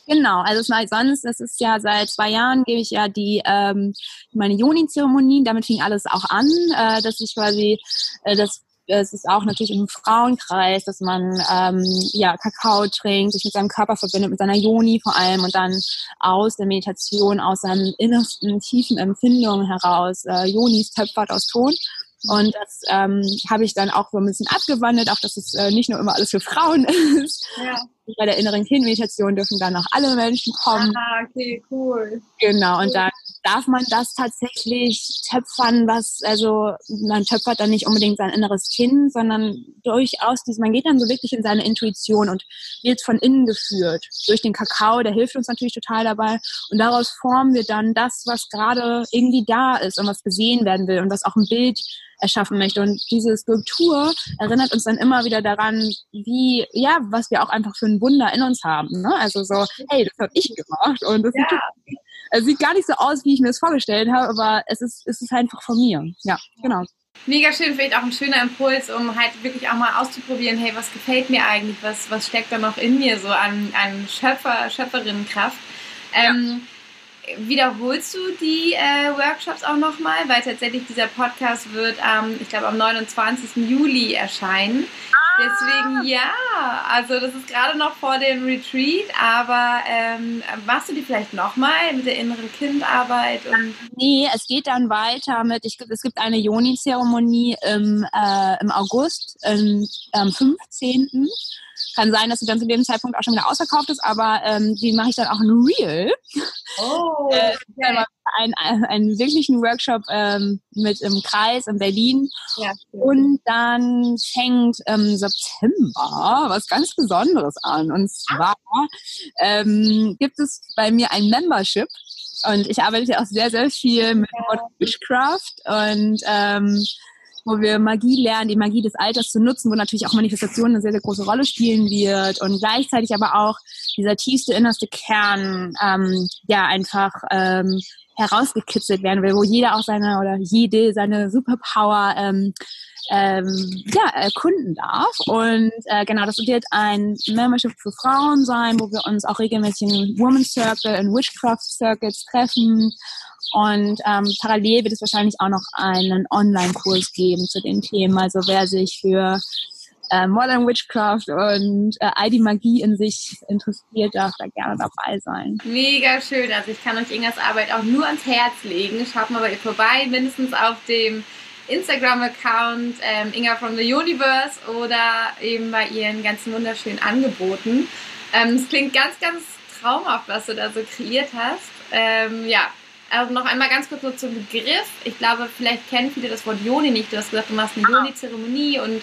Genau, also es war sonst, das ist ja seit zwei Jahren gebe ich ja die ähm, meine Joni-Zeremonien, damit fing alles auch an, äh, dass ich quasi äh, das es ist auch natürlich im Frauenkreis, dass man ähm, ja Kakao trinkt, sich mit seinem Körper verbindet, mit seiner Yoni vor allem und dann aus der Meditation, aus seinen innersten tiefen Empfindungen heraus äh, töpfert aus Ton. Und das ähm, habe ich dann auch so ein bisschen abgewandelt, auch dass es äh, nicht nur immer alles für Frauen [LAUGHS] ist. Ja. Bei der inneren Kindmeditation dürfen dann auch alle Menschen kommen.
Ah, okay, cool.
Genau, und da darf man das tatsächlich töpfern, was, also man töpfert dann nicht unbedingt sein inneres Kind, sondern durchaus, man geht dann so wirklich in seine Intuition und wird von innen geführt. Durch den Kakao, der hilft uns natürlich total dabei. Und daraus formen wir dann das, was gerade irgendwie da ist und was gesehen werden will und was auch ein Bild erschaffen möchte. Und diese Skulptur erinnert uns dann immer wieder daran, wie, ja, was wir auch einfach für ein Wunder in uns haben. Ne? Also so, hey, das habe ich gemacht und das ja. sieht, es sieht gar nicht so aus, wie ich mir das vorgestellt habe, aber es ist, es ist einfach von mir. Ja, genau.
Mega schön, vielleicht auch ein schöner Impuls, um halt wirklich auch mal auszuprobieren, hey, was gefällt mir eigentlich, was, was steckt da noch in mir so an, an Schöpfer, Schöpferinnenkraft. Ähm, ja wiederholst du die äh, Workshops auch nochmal, weil tatsächlich dieser Podcast wird, ähm, ich glaube, am 29. Juli erscheinen. Ah. Deswegen ja, also das ist gerade noch vor dem Retreat, aber ähm, machst du die vielleicht nochmal mit der inneren Kindarbeit? Und
nee, es geht dann weiter mit, ich, es gibt eine Joni-Zeremonie im, äh, im August, im, am 15. Kann sein, dass sie dann zu dem Zeitpunkt auch schon wieder ausverkauft ist, aber ähm, die mache ich dann auch in Real. Oh, äh, okay. einen, einen wirklichen Workshop ähm, mit im Kreis in Berlin. Ja, und dann fängt im September was ganz Besonderes an. Und zwar ähm, gibt es bei mir ein Membership. Und ich arbeite ja auch sehr, sehr viel mit Witchcraft und ähm, wo wir Magie lernen, die Magie des Alters zu nutzen, wo natürlich auch Manifestation eine sehr, sehr große Rolle spielen wird und gleichzeitig aber auch dieser tiefste, innerste Kern, ähm, ja, einfach ähm, herausgekitzelt werden will, wo jeder auch seine oder jede seine Superpower ähm, ähm, ja, erkunden darf. Und äh, genau, das wird ein Membership für Frauen sein, wo wir uns auch regelmäßig in Women's Circle, in Witchcraft Circles treffen und ähm, parallel wird es wahrscheinlich auch noch einen Online-Kurs geben zu den Themen. Also wer sich für äh, Modern Witchcraft und äh, all die Magie in sich interessiert, darf da gerne dabei sein.
Mega schön. Also ich kann euch Ingas Arbeit auch nur ans Herz legen. Schaut mal bei ihr vorbei, mindestens auf dem Instagram-Account ähm, Inga from the Universe oder eben bei ihren ganzen wunderschönen Angeboten. Ähm, es klingt ganz, ganz traumhaft, was du da so kreiert hast. Ähm, ja, also noch einmal ganz kurz so zum Begriff. Ich glaube, vielleicht kennen viele das Wort Joni nicht. Du hast gesagt, du machst eine Joni-Zeremonie und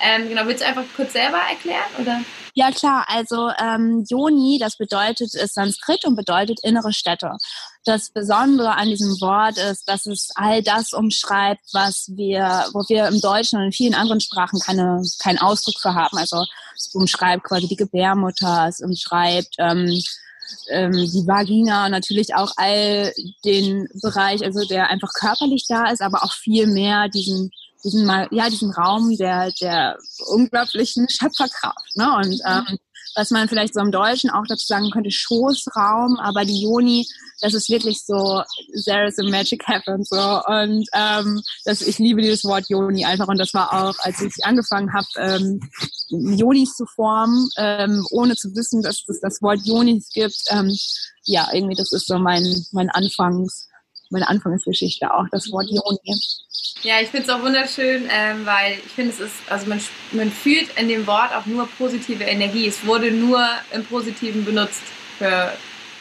ähm, genau, willst du einfach kurz selber erklären? Oder?
Ja klar, also ähm, Yoni, das bedeutet, ist Sanskrit und bedeutet innere Städte. Das Besondere an diesem Wort ist, dass es all das umschreibt, was wir, wo wir im Deutschen und in vielen anderen Sprachen keine, keinen Ausdruck für haben. Also es umschreibt quasi die Gebärmutter, es umschreibt ähm, ähm, die Vagina, natürlich auch all den Bereich, also der einfach körperlich da ist, aber auch viel mehr diesen diesen ja diesen Raum der der unglaublichen Schöpferkraft ne? Und ähm, was man vielleicht so im Deutschen auch dazu sagen könnte, Schoßraum, aber die Joni, das ist wirklich so, there is a magic happen, so. Und ähm, das, ich liebe dieses Wort Joni einfach. Und das war auch, als ich angefangen habe, ähm, Jonis zu formen, ähm, ohne zu wissen, dass es das Wort Jonis gibt. Ähm, ja, irgendwie, das ist so mein, mein Anfangs, meine Anfangsgeschichte auch, das Wort Joni.
Ja, ich finde es auch wunderschön, ähm, weil ich finde, es ist, also man, man fühlt in dem Wort auch nur positive Energie. Es wurde nur im Positiven benutzt. Für,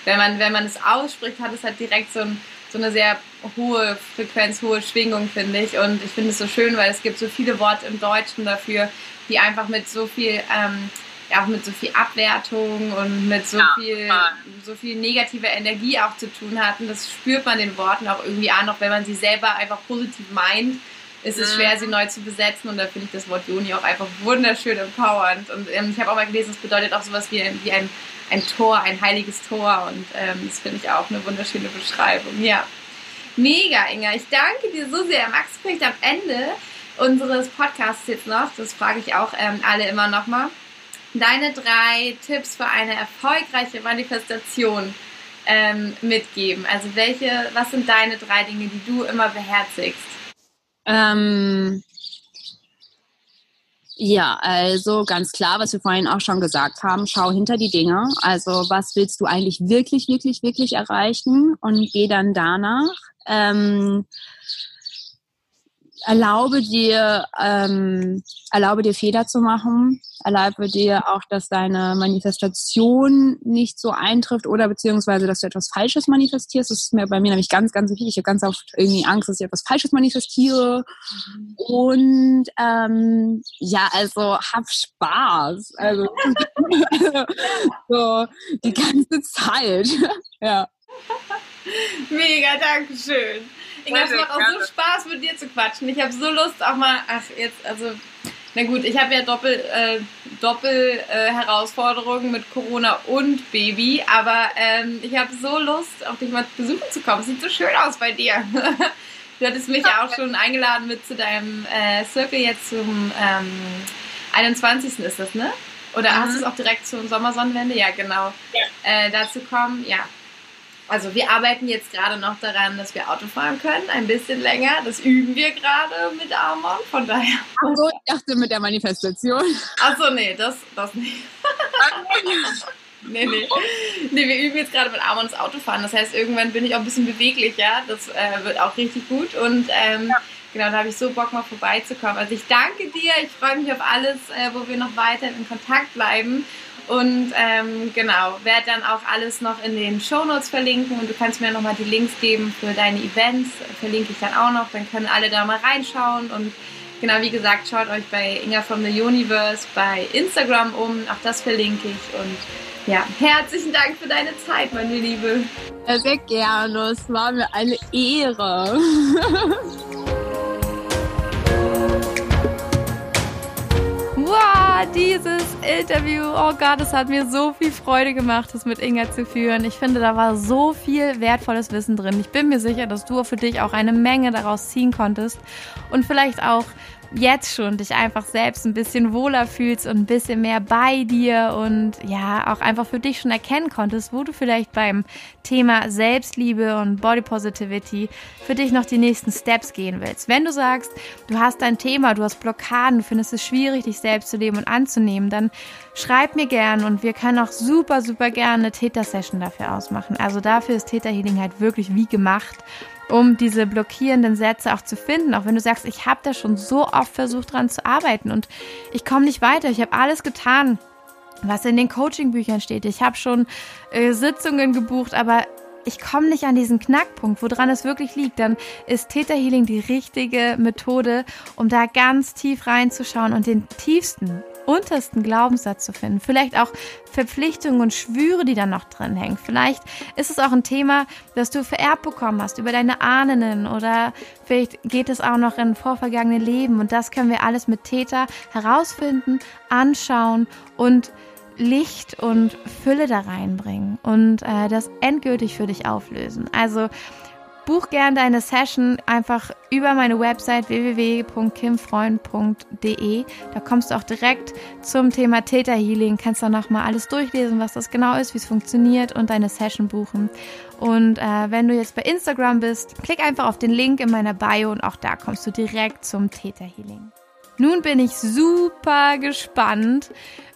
wenn man, wenn man es ausspricht, hat es halt direkt so ein, so eine sehr hohe Frequenz, hohe Schwingung, finde ich. Und ich finde es so schön, weil es gibt so viele Worte im Deutschen dafür, die einfach mit so viel, ähm, auch mit so viel Abwertung und mit so ja, viel, so viel negative Energie auch zu tun hatten. Das spürt man den Worten auch irgendwie an, auch wenn man sie selber einfach positiv meint ist es schwer, sie neu zu besetzen und da finde ich das Wort Joni auch einfach wunderschön empowernd. Und ähm, ich habe auch mal gelesen, es bedeutet auch sowas wie, wie ein, ein Tor, ein heiliges Tor und ähm, das finde ich auch eine wunderschöne Beschreibung. Ja, mega, Inga. Ich danke dir so sehr. Max spricht am Ende unseres Podcasts jetzt noch, das frage ich auch ähm, alle immer nochmal, deine drei Tipps für eine erfolgreiche Manifestation ähm, mitgeben. Also welche, was sind deine drei Dinge, die du immer beherzigst?
Ähm, ja, also ganz klar, was wir vorhin auch schon gesagt haben, schau hinter die Dinge. Also was willst du eigentlich wirklich, wirklich, wirklich erreichen und geh dann danach. Ähm, erlaube dir, ähm, erlaube dir Fehler zu machen, erlaube dir auch, dass deine Manifestation nicht so eintrifft oder beziehungsweise, dass du etwas Falsches manifestierst. Das ist mir bei mir nämlich ganz, ganz wichtig. Ich habe ganz oft irgendwie Angst, dass ich etwas Falsches manifestiere. Und ähm, ja, also hab Spaß. Also [LAUGHS] so die ganze Zeit. [LAUGHS] ja.
Mega, danke schön. Inga, es macht auch so Spaß, mit dir zu quatschen. Ich habe so Lust auch mal, ach jetzt, also, na gut, ich habe ja Doppel, äh, Doppel äh, Herausforderungen mit Corona und Baby, aber ähm, ich habe so Lust, auch dich mal besuchen zu kommen. Sieht so schön aus bei dir. [LAUGHS] du hattest mich ja auch schon eingeladen mit zu deinem äh, Circle jetzt zum ähm, 21. ist das, ne? Oder mhm. hast du es auch direkt zur Sommersonnenwende? Ja, genau. Ja. Äh, dazu kommen, ja, also wir arbeiten jetzt gerade noch daran, dass wir Auto fahren können, ein bisschen länger. Das üben wir gerade mit Amon, von daher.
Achso, ich dachte mit der Manifestation.
Achso, nee, das, das nicht. nee, nee. Nee, wir üben jetzt gerade mit Amons Autofahren. Das heißt, irgendwann bin ich auch ein bisschen beweglicher. Das äh, wird auch richtig gut. Und ähm, ja. genau, da habe ich so Bock, mal vorbeizukommen. Also ich danke dir. Ich freue mich auf alles, äh, wo wir noch weiter in Kontakt bleiben. Und ähm, genau, werde dann auch alles noch in den Show Notes verlinken und du kannst mir nochmal die Links geben für deine Events, verlinke ich dann auch noch, dann können alle da mal reinschauen und genau wie gesagt, schaut euch bei Inga from the Universe bei Instagram um, auch das verlinke ich und ja, herzlichen Dank für deine Zeit, meine Liebe.
Sehr gerne, es war mir eine Ehre. [LAUGHS]
Wow, dieses Interview. Oh Gott, es hat mir so viel Freude gemacht, das mit Inga zu führen. Ich finde, da war so viel wertvolles Wissen drin. Ich bin mir sicher, dass du für dich auch eine Menge daraus ziehen konntest und vielleicht auch jetzt schon dich einfach selbst ein bisschen wohler fühlst und ein bisschen mehr bei dir und ja, auch einfach für dich schon erkennen konntest, wo du vielleicht beim Thema Selbstliebe und Body Positivity für dich noch die nächsten Steps gehen willst. Wenn du sagst, du hast ein Thema, du hast Blockaden, findest es schwierig, dich selbst zu leben und anzunehmen, dann schreib mir gern und wir können auch super, super gerne eine Täter-Session dafür ausmachen. Also dafür ist Täter Healing halt wirklich wie gemacht um diese blockierenden Sätze auch zu finden. Auch wenn du sagst, ich habe da schon so oft versucht dran zu arbeiten und ich komme nicht weiter. Ich habe alles getan, was in den Coaching-Büchern steht. Ich habe schon äh, Sitzungen gebucht, aber ich komme nicht an diesen Knackpunkt, woran es wirklich liegt, dann ist Theta Healing die richtige Methode, um da ganz tief reinzuschauen und den tiefsten untersten Glaubenssatz zu finden. Vielleicht auch Verpflichtungen und Schwüre, die da noch drin hängen. Vielleicht ist es auch ein Thema, das du vererbt bekommen hast über deine Ahnen oder vielleicht geht es auch noch in vorvergangene Leben. Und das können wir alles mit Täter herausfinden, anschauen und Licht und Fülle da reinbringen und äh, das endgültig für dich auflösen. Also Buch gern deine Session einfach über meine Website www.kimfreund.de. Da kommst du auch direkt zum Thema Theta Healing, kannst dann nochmal alles durchlesen, was das genau ist, wie es funktioniert und deine Session buchen. Und äh, wenn du jetzt bei Instagram bist, klick einfach auf den Link in meiner Bio und auch da kommst du direkt zum Theta Healing. Nun bin ich super gespannt,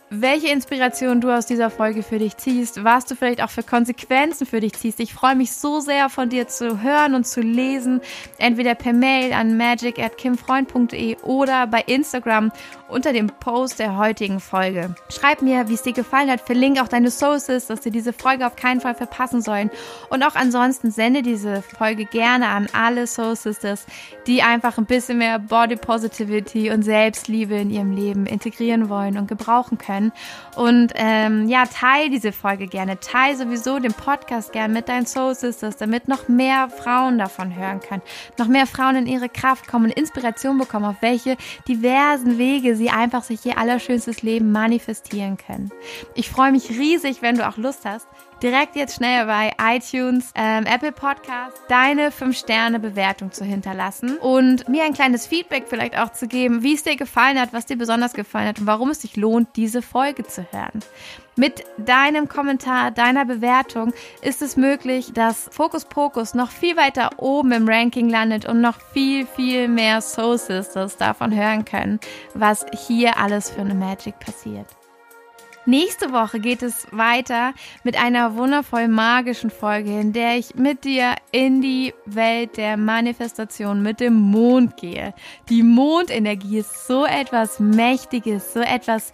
welche Inspiration du aus dieser Folge für dich ziehst, was du vielleicht auch für Konsequenzen für dich ziehst. Ich freue mich so sehr von dir zu hören und zu lesen, entweder per Mail an magic@kimfreund.de oder bei Instagram unter dem Post der heutigen Folge. Schreib mir, wie es dir gefallen hat, verlinke auch deine Sources, dass dir diese Folge auf keinen Fall verpassen sollen und auch ansonsten sende diese Folge gerne an alle Soul Sisters, die einfach ein bisschen mehr Body Positivity und Selbstliebe in ihrem Leben integrieren wollen und gebrauchen können können. Und ähm, ja, teil diese Folge gerne. Teil sowieso den Podcast gerne mit deinen Soul Sisters, damit noch mehr Frauen davon hören können. Noch mehr Frauen in ihre Kraft kommen und Inspiration bekommen, auf welche diversen Wege sie einfach sich ihr allerschönstes Leben manifestieren können. Ich freue mich riesig, wenn du auch Lust hast, direkt jetzt schnell bei iTunes, ähm, Apple Podcast deine 5-Sterne-Bewertung zu hinterlassen und mir ein kleines Feedback vielleicht auch zu geben, wie es dir gefallen hat, was dir besonders gefallen hat und warum es sich lohnt, diese Folge zu hören. Mit deinem Kommentar, deiner Bewertung ist es möglich, dass Focus Pocus noch viel weiter oben im Ranking landet und noch viel, viel mehr Soul Sisters davon hören können, was hier alles für eine Magic passiert. Nächste Woche geht es weiter mit einer wundervoll magischen Folge, in der ich mit dir in die Welt der Manifestation mit dem Mond gehe. Die Mondenergie ist so etwas Mächtiges, so etwas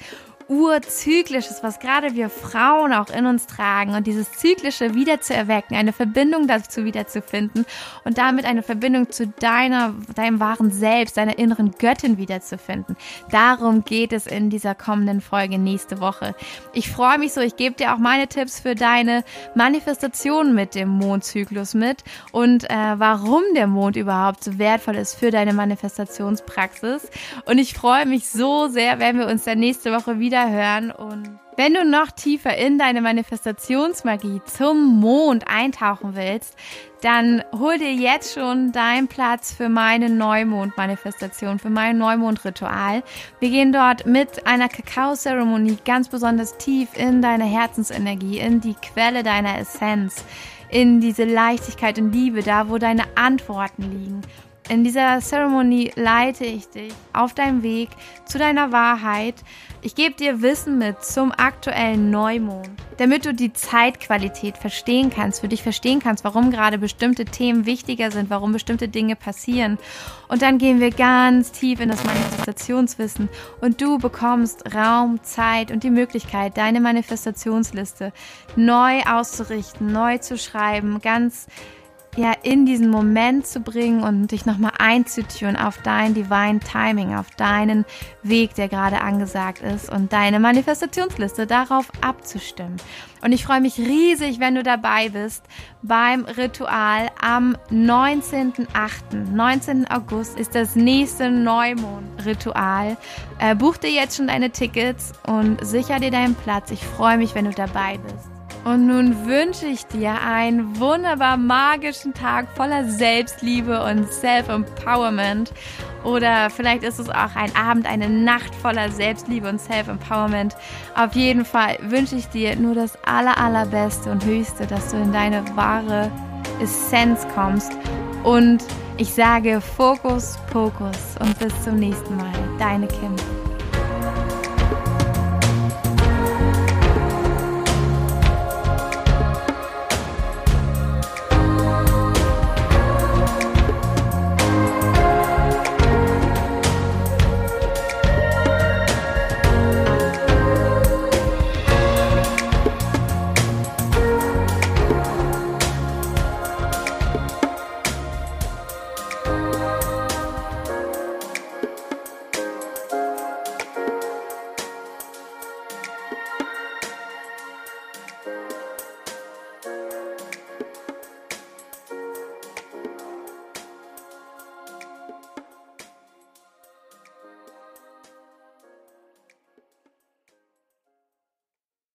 Urzyklisches, was gerade wir Frauen auch in uns tragen und dieses Zyklische wieder zu erwecken, eine Verbindung dazu wiederzufinden und damit eine Verbindung zu deiner, deinem wahren Selbst, deiner inneren Göttin wiederzufinden. Darum geht es in dieser kommenden Folge nächste Woche. Ich freue mich so, ich gebe dir auch meine Tipps für deine Manifestation mit dem Mondzyklus mit und äh, warum der Mond überhaupt so wertvoll ist für deine Manifestationspraxis. Und ich freue mich so sehr, wenn wir uns dann nächste Woche wieder wieder hören. Und wenn du noch tiefer in deine Manifestationsmagie zum Mond eintauchen willst, dann hol dir jetzt schon deinen Platz für meine Neumond-Manifestation, für mein Neumond-Ritual. Wir gehen dort mit einer Kakao-Zeremonie ganz besonders tief in deine Herzensenergie, in die Quelle deiner Essenz, in diese Leichtigkeit und Liebe, da wo deine Antworten liegen. In dieser Zeremonie leite ich dich auf deinem Weg zu deiner Wahrheit. Ich gebe dir Wissen mit zum aktuellen Neumond, damit du die Zeitqualität verstehen kannst, für dich verstehen kannst, warum gerade bestimmte Themen wichtiger sind, warum bestimmte Dinge passieren. Und dann gehen wir ganz tief in das Manifestationswissen und du bekommst Raum, Zeit und die Möglichkeit, deine Manifestationsliste neu auszurichten, neu zu schreiben, ganz ja, in diesen Moment zu bringen und dich nochmal einzutun auf dein Divine Timing, auf deinen Weg, der gerade angesagt ist und deine Manifestationsliste darauf abzustimmen. Und ich freue mich riesig, wenn du dabei bist beim Ritual am 19.8. 19. August ist das nächste Neumond-Ritual. Äh, buch dir jetzt schon deine Tickets und sicher dir deinen Platz. Ich freue mich, wenn du dabei bist. Und nun wünsche ich dir einen wunderbar magischen Tag voller Selbstliebe und Self-Empowerment. Oder vielleicht ist es auch ein Abend, eine Nacht voller Selbstliebe und Self-Empowerment. Auf jeden Fall wünsche ich dir nur das aller, allerbeste und höchste, dass du in deine wahre Essenz kommst. Und ich sage Fokus, Pokus und bis zum nächsten Mal. Deine Kim.